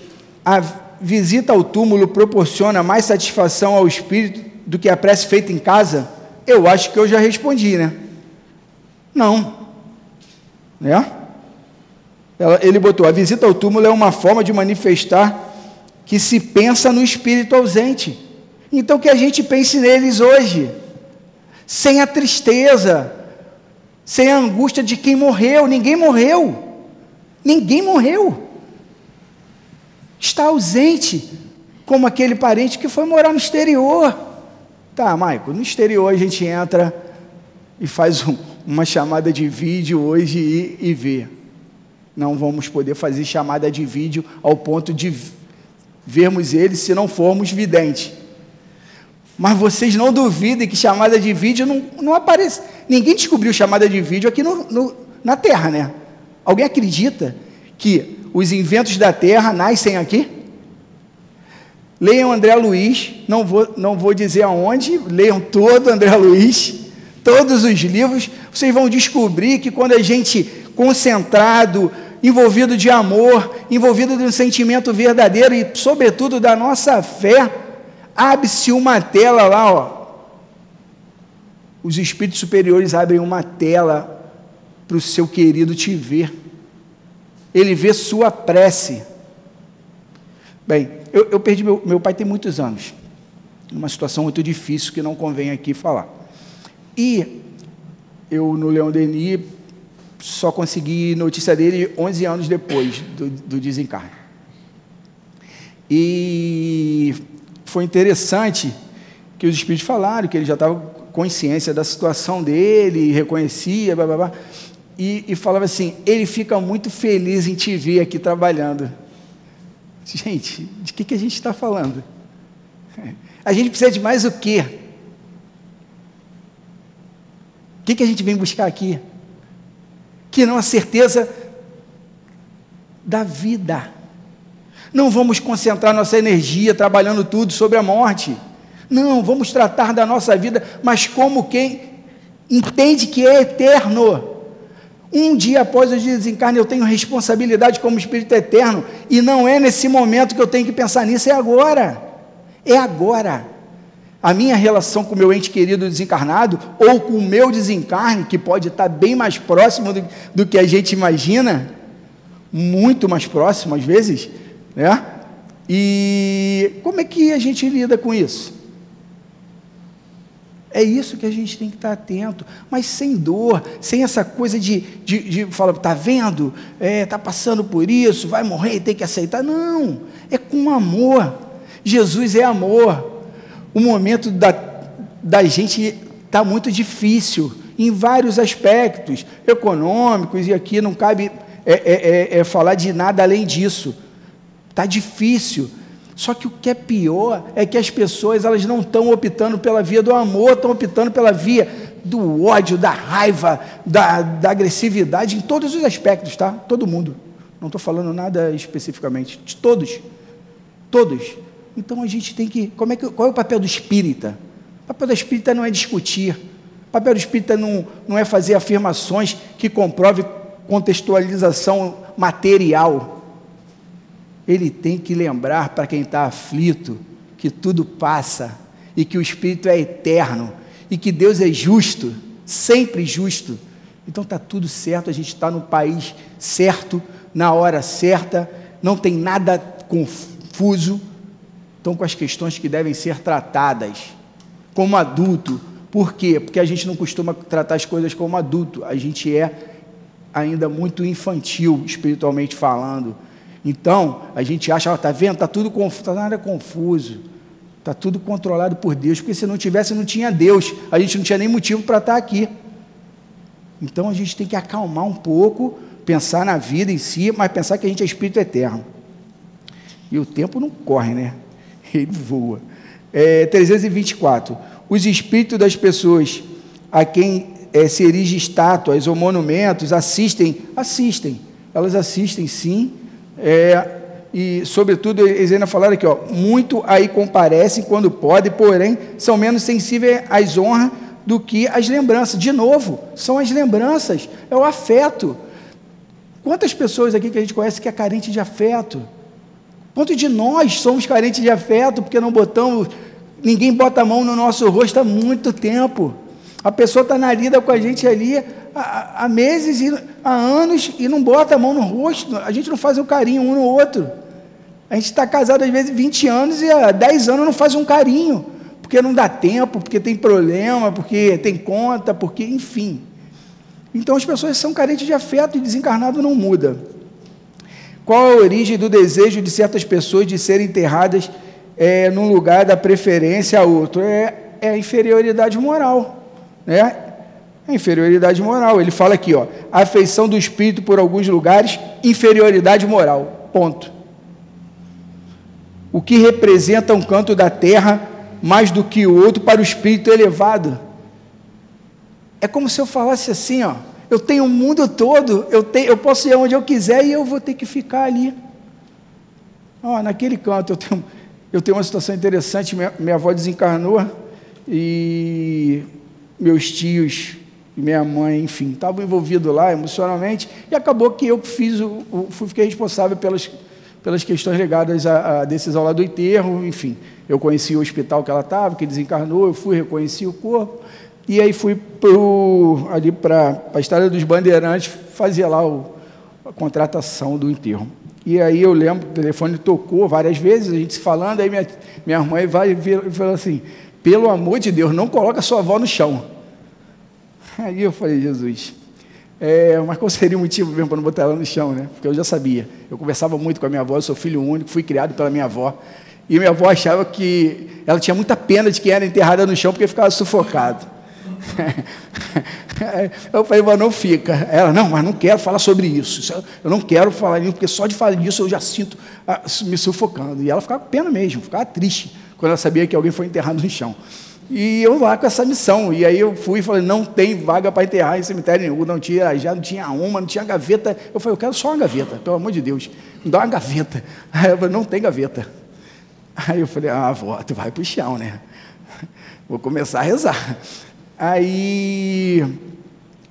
A visita ao túmulo proporciona mais satisfação ao espírito do que a prece feita em casa? Eu acho que eu já respondi, né? Não. Né? Ele botou: a visita ao túmulo é uma forma de manifestar que se pensa no espírito ausente. Então que a gente pense neles hoje, sem a tristeza, sem a angústia de quem morreu. Ninguém morreu. Ninguém morreu está ausente, como aquele parente que foi morar no exterior. Tá, Maico, no exterior a gente entra e faz um, uma chamada de vídeo hoje e, e vê. Não vamos poder fazer chamada de vídeo ao ponto de vermos ele se não formos videntes. Mas vocês não duvidem que chamada de vídeo não, não aparece. Ninguém descobriu chamada de vídeo aqui no, no, na Terra, né? Alguém acredita que os inventos da terra nascem aqui? Leiam André Luiz, não vou, não vou dizer aonde, leiam todo André Luiz, todos os livros, vocês vão descobrir que quando a gente concentrado, envolvido de amor, envolvido de um sentimento verdadeiro e, sobretudo, da nossa fé, abre-se uma tela lá, ó. Os espíritos superiores abrem uma tela para o seu querido te ver ele vê sua prece. Bem, eu, eu perdi meu, meu pai tem muitos anos, uma situação muito difícil que não convém aqui falar. E eu, no Leão Denis, só consegui notícia dele 11 anos depois do, do desencarne. E foi interessante que os espíritos falaram que ele já estava consciência da situação dele, reconhecia, blá, blá, blá e, e falava assim: ele fica muito feliz em te ver aqui trabalhando. Gente, de que, que a gente está falando? A gente precisa de mais o quê? O que, que a gente vem buscar aqui? Que não a certeza da vida. Não vamos concentrar nossa energia trabalhando tudo sobre a morte. Não, vamos tratar da nossa vida, mas como quem entende que é eterno. Um dia após o desencarne, eu tenho responsabilidade como espírito eterno, e não é nesse momento que eu tenho que pensar nisso, é agora. É agora. a minha relação com o meu ente querido desencarnado, ou com o meu desencarne, que pode estar bem mais próximo do, do que a gente imagina, muito mais próximo às vezes, né? E como é que a gente lida com isso? É isso que a gente tem que estar atento, mas sem dor, sem essa coisa de, de, de falar, está vendo? Está é, tá passando por isso, vai morrer e tem que aceitar. Não, é com amor. Jesus é amor. O momento da, da gente está muito difícil, em vários aspectos, econômicos, e aqui não cabe é, é, é, é falar de nada além disso. Está difícil. Só que o que é pior é que as pessoas elas não estão optando pela via do amor, estão optando pela via do ódio, da raiva, da, da agressividade, em todos os aspectos, tá? Todo mundo. Não estou falando nada especificamente. De todos. Todos. Então a gente tem que. Como é que qual é o papel do espírita? O papel do espírita não é discutir. O papel do espírita não, não é fazer afirmações que comprove contextualização material ele tem que lembrar para quem está aflito que tudo passa e que o Espírito é eterno e que Deus é justo, sempre justo. Então está tudo certo, a gente está no país certo, na hora certa, não tem nada confuso. Estão com as questões que devem ser tratadas como adulto. Por quê? Porque a gente não costuma tratar as coisas como adulto, a gente é ainda muito infantil, espiritualmente falando. Então, a gente acha, está vendo, está tudo confuso, está nada confuso. Está tudo controlado por Deus, porque se não tivesse, não tinha Deus. A gente não tinha nem motivo para estar tá aqui. Então a gente tem que acalmar um pouco, pensar na vida em si, mas pensar que a gente é espírito eterno. E o tempo não corre, né? Ele voa. É, 324. Os espíritos das pessoas a quem é, se erige estátuas ou monumentos assistem, assistem. Elas assistem sim, é, e, sobretudo, eles ainda falaram aqui, ó, muito aí comparecem quando pode, porém, são menos sensíveis às honras do que às lembranças. De novo, são as lembranças, é o afeto. Quantas pessoas aqui que a gente conhece que é carente de afeto? Quantos de nós somos carentes de afeto porque não botamos, ninguém bota a mão no nosso rosto há muito tempo. A pessoa está na lida com a gente ali há, há meses, e, há anos, e não bota a mão no rosto. A gente não faz um carinho um no outro. A gente está casado às vezes 20 anos e há 10 anos não faz um carinho. Porque não dá tempo, porque tem problema, porque tem conta, porque, enfim. Então as pessoas são carentes de afeto e desencarnado não muda. Qual a origem do desejo de certas pessoas de serem enterradas é, num lugar da preferência a outro? É, é a inferioridade moral né? Inferioridade moral. Ele fala aqui, ó, afeição do espírito por alguns lugares, inferioridade moral. Ponto. O que representa um canto da terra mais do que o outro para o espírito elevado? É como se eu falasse assim, ó, eu tenho o mundo todo, eu, tenho, eu posso ir onde eu quiser e eu vou ter que ficar ali. Ó, naquele canto eu tenho, eu tenho uma situação interessante, minha, minha avó desencarnou e meus tios minha mãe, enfim, estavam envolvidos lá emocionalmente, e acabou que eu fiz o, o, fiquei responsável pelas, pelas questões ligadas à, à, decisão lá do enterro, enfim. Eu conheci o hospital que ela estava, que desencarnou, eu fui, reconheci o corpo, e aí fui pro, ali para a Estrada dos Bandeirantes fazer lá o, a contratação do enterro. E aí eu lembro, o telefone tocou várias vezes, a gente se falando, aí minha, minha mãe vai e falou assim, pelo amor de Deus, não coloca sua avó no chão. Aí eu falei, Jesus, é, mas qual seria o motivo mesmo para não botar ela no chão, né? Porque eu já sabia. Eu conversava muito com a minha avó, eu sou filho único, fui criado pela minha avó. E minha avó achava que ela tinha muita pena de quem era enterrada no chão porque ficava sufocado. eu falei, mas não fica. Ela, não, mas não quero falar sobre isso. Eu não quero falar isso, porque só de falar disso eu já sinto ah, me sufocando. E ela ficava com pena mesmo, ficava triste quando ela sabia que alguém foi enterrado no chão. E eu lá com essa missão. E aí eu fui e falei, não tem vaga para enterrar em cemitério nenhum. Não tinha, já não tinha uma, não tinha gaveta. Eu falei, eu quero só uma gaveta, pelo amor de Deus. Me dá uma gaveta. Aí eu falei, não tem gaveta. Aí eu falei, ah, avó, tu vai para o chão, né? Vou começar a rezar. Aí,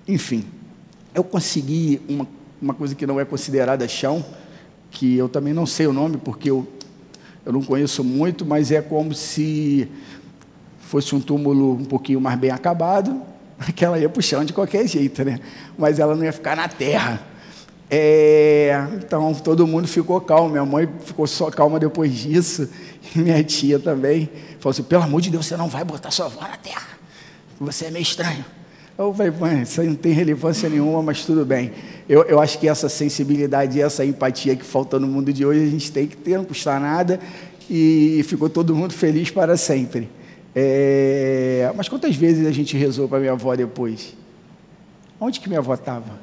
enfim, eu consegui uma, uma coisa que não é considerada chão, que eu também não sei o nome, porque eu eu não conheço muito, mas é como se fosse um túmulo um pouquinho mais bem acabado, aquela ia para o chão de qualquer jeito, né? Mas ela não ia ficar na terra. É, então todo mundo ficou calmo. Minha mãe ficou só calma depois disso. E minha tia também falou assim: pelo amor de Deus, você não vai botar sua avó na terra. Você é meio estranho. Eu falei, mãe, isso aí não tem relevância nenhuma, mas tudo bem. Eu, eu acho que essa sensibilidade, essa empatia que falta no mundo de hoje, a gente tem que ter, não custa nada. E ficou todo mundo feliz para sempre. É, mas quantas vezes a gente rezou para minha avó depois? Onde que minha avó estava?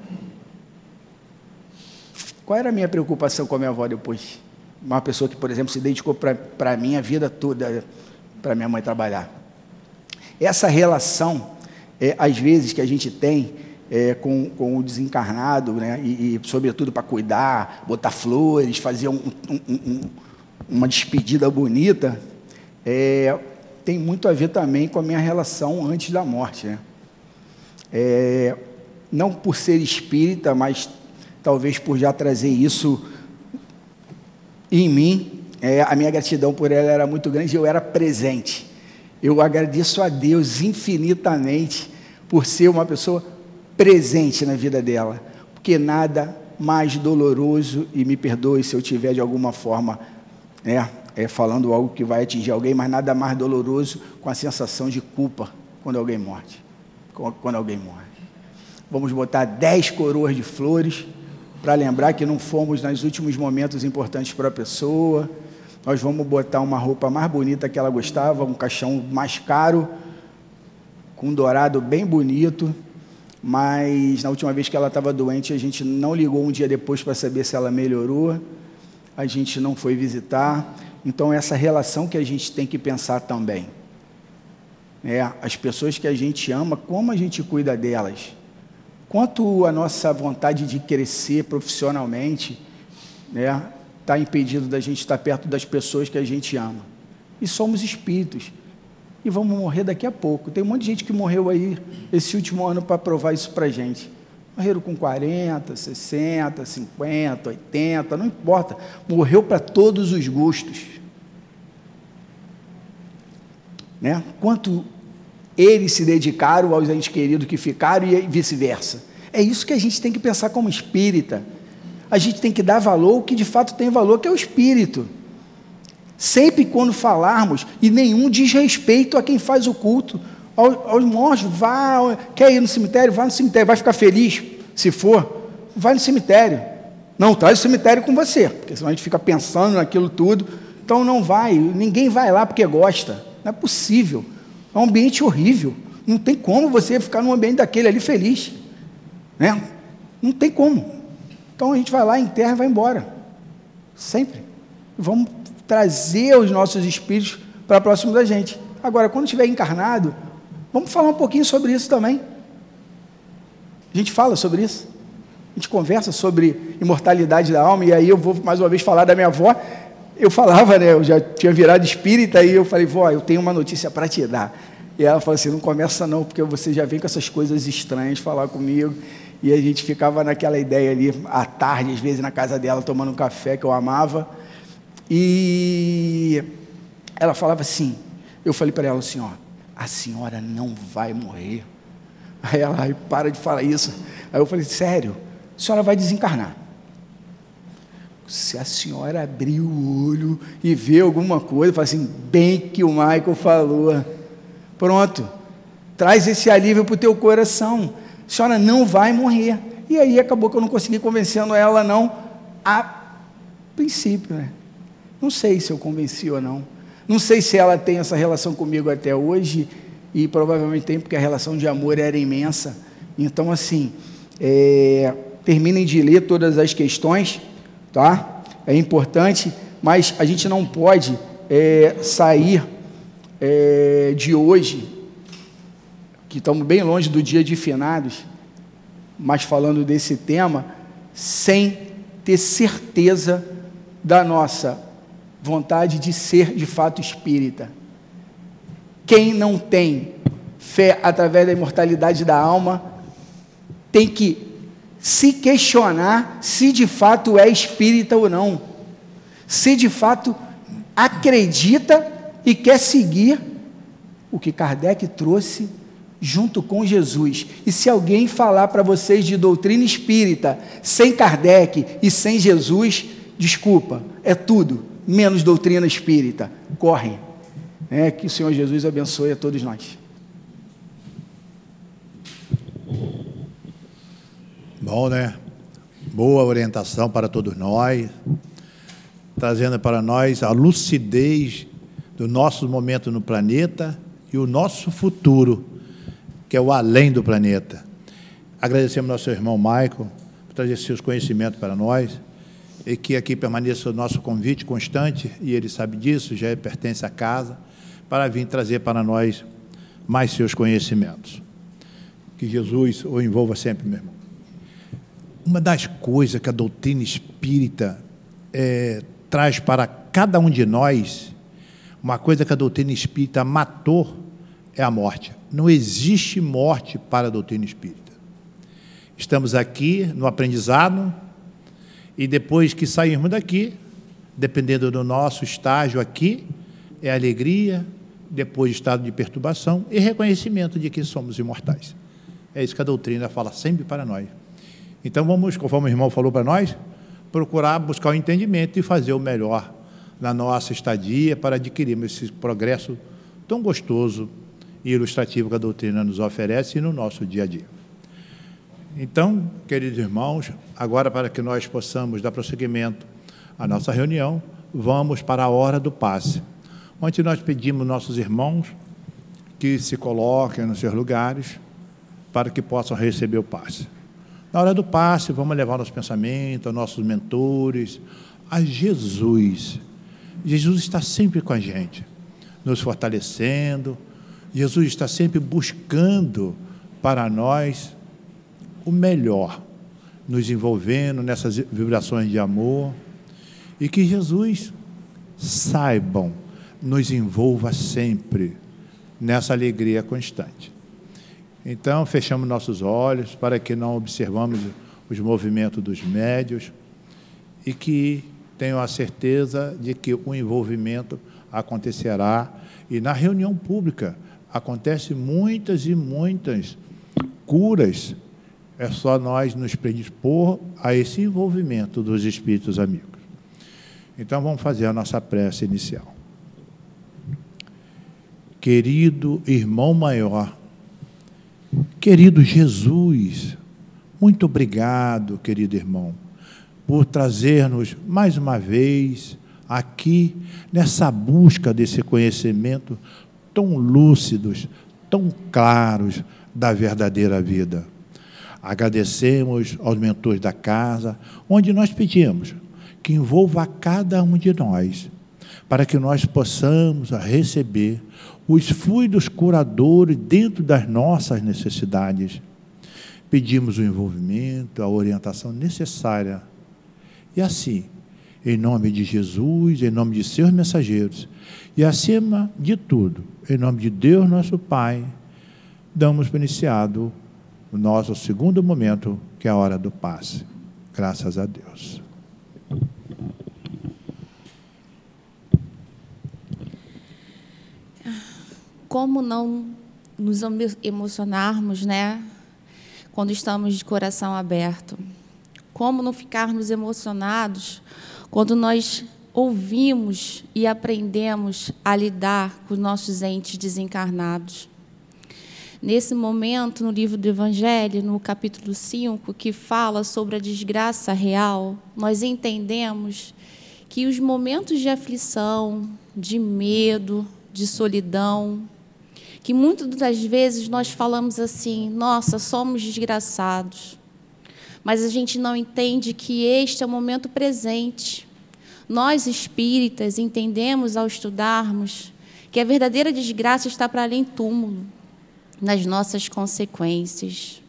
Qual era a minha preocupação com a minha avó depois? Uma pessoa que, por exemplo, se dedicou para a minha vida toda, para minha mãe trabalhar. Essa relação é, às vezes, que a gente tem é, com, com o desencarnado, né? e, e sobretudo para cuidar, botar flores, fazer um, um, um, uma despedida bonita, é, tem muito a ver também com a minha relação antes da morte. Né? É, não por ser espírita, mas talvez por já trazer isso em mim, é, a minha gratidão por ela era muito grande, eu era presente. Eu agradeço a Deus infinitamente por ser uma pessoa presente na vida dela, porque nada mais doloroso, e me perdoe se eu tiver de alguma forma né, é, falando algo que vai atingir alguém, mas nada mais doloroso com a sensação de culpa quando alguém morre. Quando alguém morre. Vamos botar dez coroas de flores para lembrar que não fomos nos últimos momentos importantes para a pessoa nós vamos botar uma roupa mais bonita que ela gostava, um caixão mais caro, com um dourado bem bonito. Mas na última vez que ela estava doente, a gente não ligou um dia depois para saber se ela melhorou. A gente não foi visitar. Então, essa relação que a gente tem que pensar também. É, as pessoas que a gente ama, como a gente cuida delas. Quanto a nossa vontade de crescer profissionalmente, né, está impedido da gente estar perto das pessoas que a gente ama. E somos espíritos. E vamos morrer daqui a pouco. Tem um monte de gente que morreu aí esse último ano para provar isso para a gente. Morreram com 40, 60, 50, 80, não importa. Morreu para todos os gostos. Né? Quanto eles se dedicaram aos entes queridos que ficaram e vice-versa. É isso que a gente tem que pensar como espírita a gente tem que dar valor ao que de fato tem valor, que é o espírito. Sempre quando falarmos, e nenhum diz respeito a quem faz o culto, aos, aos vá, quer ir no cemitério? Vá no cemitério, vai ficar feliz se for, vai no cemitério. Não, traz o cemitério com você, porque senão a gente fica pensando naquilo tudo. Então não vai, ninguém vai lá porque gosta. Não é possível. É um ambiente horrível. Não tem como você ficar num ambiente daquele ali feliz. Né? Não tem como. Então a gente vai lá, enterra e vai embora. Sempre. Vamos trazer os nossos espíritos para próximo da gente. Agora, quando estiver encarnado, vamos falar um pouquinho sobre isso também. A gente fala sobre isso. A gente conversa sobre imortalidade da alma, e aí eu vou mais uma vez falar da minha avó. Eu falava, né? Eu já tinha virado espírita, e eu falei, vó, eu tenho uma notícia para te dar. E ela falou assim: não começa não, porque você já vem com essas coisas estranhas falar comigo. E a gente ficava naquela ideia ali, à tarde, às vezes, na casa dela, tomando um café que eu amava. E ela falava assim, eu falei para ela assim, ó, a senhora não vai morrer. Aí ela, aí, para de falar isso. Aí eu falei, sério, a senhora vai desencarnar. Se a senhora abrir o olho e ver alguma coisa, fala assim, bem que o Michael falou. Pronto, traz esse alívio para o teu coração a senhora não vai morrer. E aí acabou que eu não consegui convencendo ela, não, a princípio, né? Não sei se eu convenci ou não. Não sei se ela tem essa relação comigo até hoje, e provavelmente tem, porque a relação de amor era imensa. Então, assim, é, terminem de ler todas as questões, tá? É importante, mas a gente não pode é, sair é, de hoje que estamos bem longe do dia de finados, mas falando desse tema, sem ter certeza da nossa vontade de ser de fato espírita. Quem não tem fé através da imortalidade da alma, tem que se questionar se de fato é espírita ou não. Se de fato acredita e quer seguir o que Kardec trouxe junto com Jesus. E se alguém falar para vocês de doutrina espírita sem Kardec e sem Jesus, desculpa, é tudo menos doutrina espírita. Correm. É, que o Senhor Jesus abençoe a todos nós. Bom, né? Boa orientação para todos nós, trazendo para nós a lucidez do nosso momento no planeta e o nosso futuro, que é o além do planeta. Agradecemos nosso irmão Michael por trazer seus conhecimentos para nós e que aqui permaneça o nosso convite constante, e ele sabe disso, já pertence à casa, para vir trazer para nós mais seus conhecimentos. Que Jesus o envolva sempre, meu irmão. Uma das coisas que a doutrina espírita é, traz para cada um de nós uma coisa que a doutrina espírita matou é a morte. Não existe morte para a doutrina espírita. Estamos aqui no aprendizado e depois que sairmos daqui, dependendo do nosso estágio aqui, é alegria, depois estado de perturbação e reconhecimento de que somos imortais. É isso que a doutrina fala sempre para nós. Então vamos, conforme o irmão falou para nós, procurar buscar o entendimento e fazer o melhor na nossa estadia para adquirirmos esse progresso tão gostoso e ilustrativo que a doutrina nos oferece no nosso dia a dia. Então, queridos irmãos, agora para que nós possamos dar prosseguimento à nossa reunião, vamos para a hora do passe, onde nós pedimos nossos irmãos que se coloquem nos seus lugares para que possam receber o passe. Na hora do passe, vamos levar nosso pensamento, aos nossos mentores, a Jesus, Jesus está sempre com a gente, nos fortalecendo. Jesus está sempre buscando para nós o melhor, nos envolvendo nessas vibrações de amor. E que Jesus, saibam, nos envolva sempre nessa alegria constante. Então, fechamos nossos olhos para que não observamos os movimentos dos médios e que tenho a certeza de que o envolvimento acontecerá e na reunião pública acontece muitas e muitas curas. É só nós nos predispor a esse envolvimento dos espíritos amigos. Então vamos fazer a nossa prece inicial. Querido irmão maior, querido Jesus, muito obrigado, querido irmão por trazer-nos mais uma vez aqui nessa busca desse conhecimento tão lúcidos, tão claros da verdadeira vida. Agradecemos aos mentores da casa, onde nós pedimos que envolva cada um de nós, para que nós possamos receber os fluidos curadores dentro das nossas necessidades. Pedimos o envolvimento, a orientação necessária e assim, em nome de Jesus, em nome de seus mensageiros, e acima de tudo, em nome de Deus nosso Pai, damos por iniciado o nosso segundo momento, que é a hora do passe. Graças a Deus. Como não nos emocionarmos, né? Quando estamos de coração aberto. Como não ficarmos emocionados quando nós ouvimos e aprendemos a lidar com os nossos entes desencarnados? Nesse momento, no livro do Evangelho, no capítulo 5, que fala sobre a desgraça real, nós entendemos que os momentos de aflição, de medo, de solidão, que muitas das vezes nós falamos assim: nossa, somos desgraçados mas a gente não entende que este é o momento presente. Nós espíritas entendemos ao estudarmos que a verdadeira desgraça está para além túmulo, nas nossas consequências,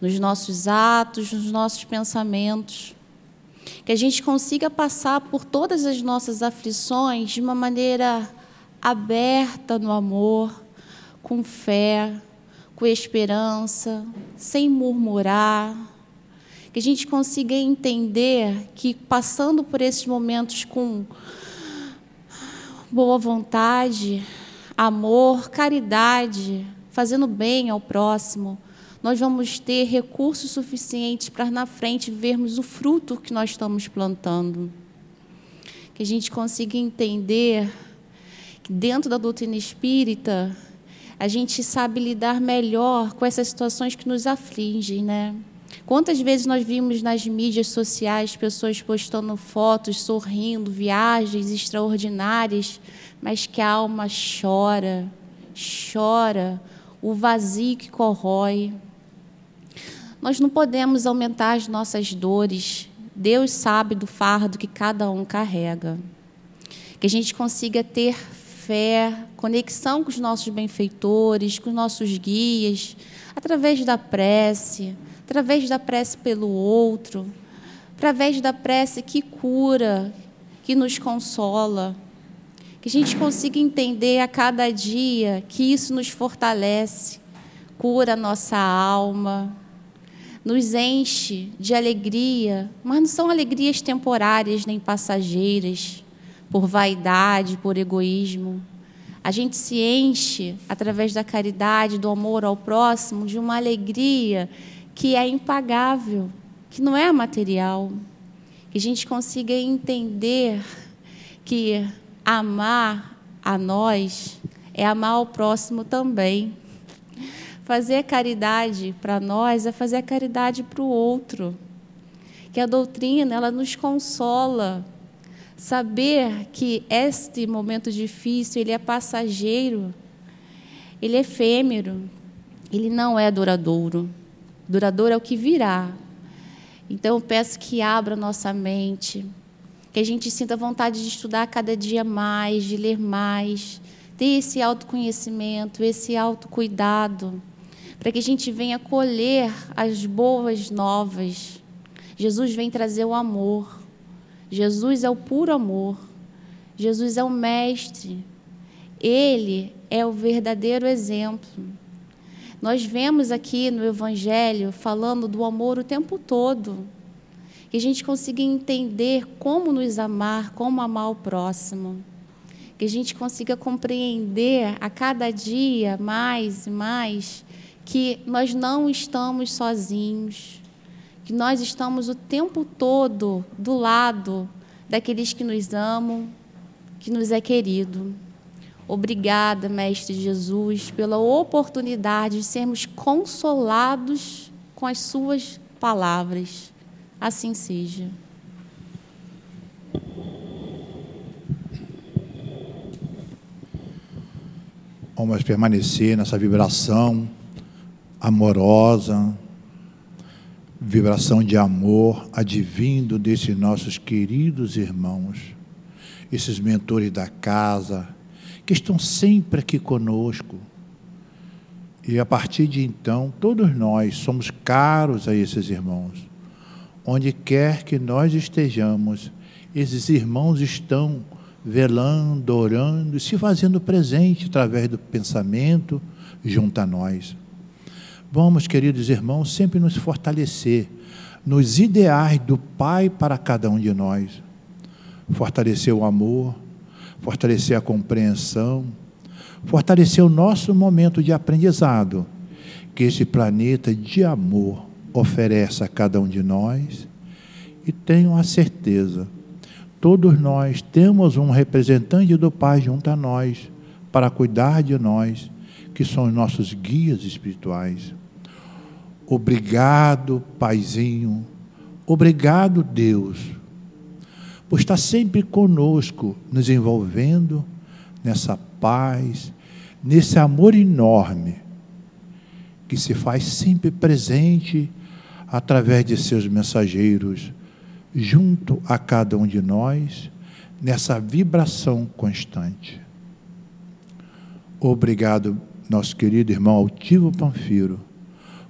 nos nossos atos, nos nossos pensamentos. Que a gente consiga passar por todas as nossas aflições de uma maneira aberta no amor, com fé, com esperança, sem murmurar, que a gente consiga entender que passando por esses momentos com boa vontade, amor, caridade, fazendo bem ao próximo, nós vamos ter recursos suficientes para na frente vermos o fruto que nós estamos plantando. Que a gente consiga entender que dentro da doutrina espírita a gente sabe lidar melhor com essas situações que nos afligem, né? Quantas vezes nós vimos nas mídias sociais pessoas postando fotos, sorrindo, viagens extraordinárias, mas que a alma chora, chora, o vazio que corrói. Nós não podemos aumentar as nossas dores. Deus sabe do fardo que cada um carrega. Que a gente consiga ter fé, conexão com os nossos benfeitores, com os nossos guias, através da prece, através da prece pelo outro, através da prece que cura, que nos consola. Que a gente consiga entender a cada dia que isso nos fortalece, cura a nossa alma, nos enche de alegria, mas não são alegrias temporárias nem passageiras, por vaidade, por egoísmo. A gente se enche, através da caridade, do amor ao próximo, de uma alegria que é impagável, que não é material. Que a gente consiga entender que amar a nós é amar o próximo também. Fazer caridade para nós é fazer a caridade para o outro. Que a doutrina ela nos consola. Saber que este momento difícil ele é passageiro, ele é efêmero, ele não é duradouro. Duradouro é o que virá. Então eu peço que abra nossa mente, que a gente sinta vontade de estudar cada dia mais, de ler mais, ter esse autoconhecimento, esse autocuidado para que a gente venha colher as boas novas. Jesus vem trazer o amor. Jesus é o puro amor. Jesus é o mestre. Ele é o verdadeiro exemplo. Nós vemos aqui no Evangelho falando do amor o tempo todo. Que a gente consiga entender como nos amar, como amar o próximo. Que a gente consiga compreender a cada dia mais e mais que nós não estamos sozinhos, que nós estamos o tempo todo do lado daqueles que nos amam, que nos é querido. Obrigada, Mestre Jesus, pela oportunidade de sermos consolados com as Suas palavras. Assim seja. Vamos permanecer nessa vibração amorosa, vibração de amor advindo desses nossos queridos irmãos, esses mentores da casa, que estão sempre aqui conosco. E a partir de então, todos nós somos caros a esses irmãos. Onde quer que nós estejamos, esses irmãos estão velando, orando, se fazendo presente através do pensamento junto a nós. Vamos, queridos irmãos, sempre nos fortalecer nos ideais do Pai para cada um de nós. Fortalecer o amor, fortalecer a compreensão, fortalecer o nosso momento de aprendizado que esse planeta de amor oferece a cada um de nós. E tenho a certeza, todos nós temos um representante do Pai junto a nós para cuidar de nós, que são os nossos guias espirituais. Obrigado, Paizinho. Obrigado, Deus, por estar sempre conosco, nos envolvendo nessa paz, nesse amor enorme que se faz sempre presente através de seus mensageiros, junto a cada um de nós, nessa vibração constante. Obrigado, nosso querido irmão Altivo Panfiro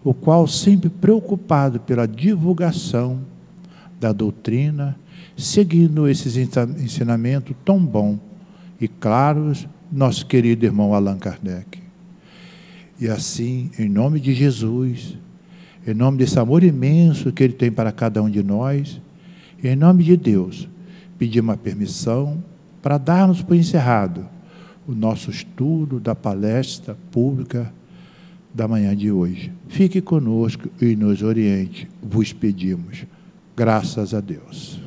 o qual, sempre preocupado pela divulgação da doutrina, seguindo esses ensinamentos tão bons e claros, nosso querido irmão Allan Kardec. E assim, em nome de Jesus, em nome desse amor imenso que Ele tem para cada um de nós, em nome de Deus, pedimos a permissão para darmos por encerrado o nosso estudo da palestra pública da manhã de hoje. Fique conosco e nos oriente, vos pedimos. Graças a Deus.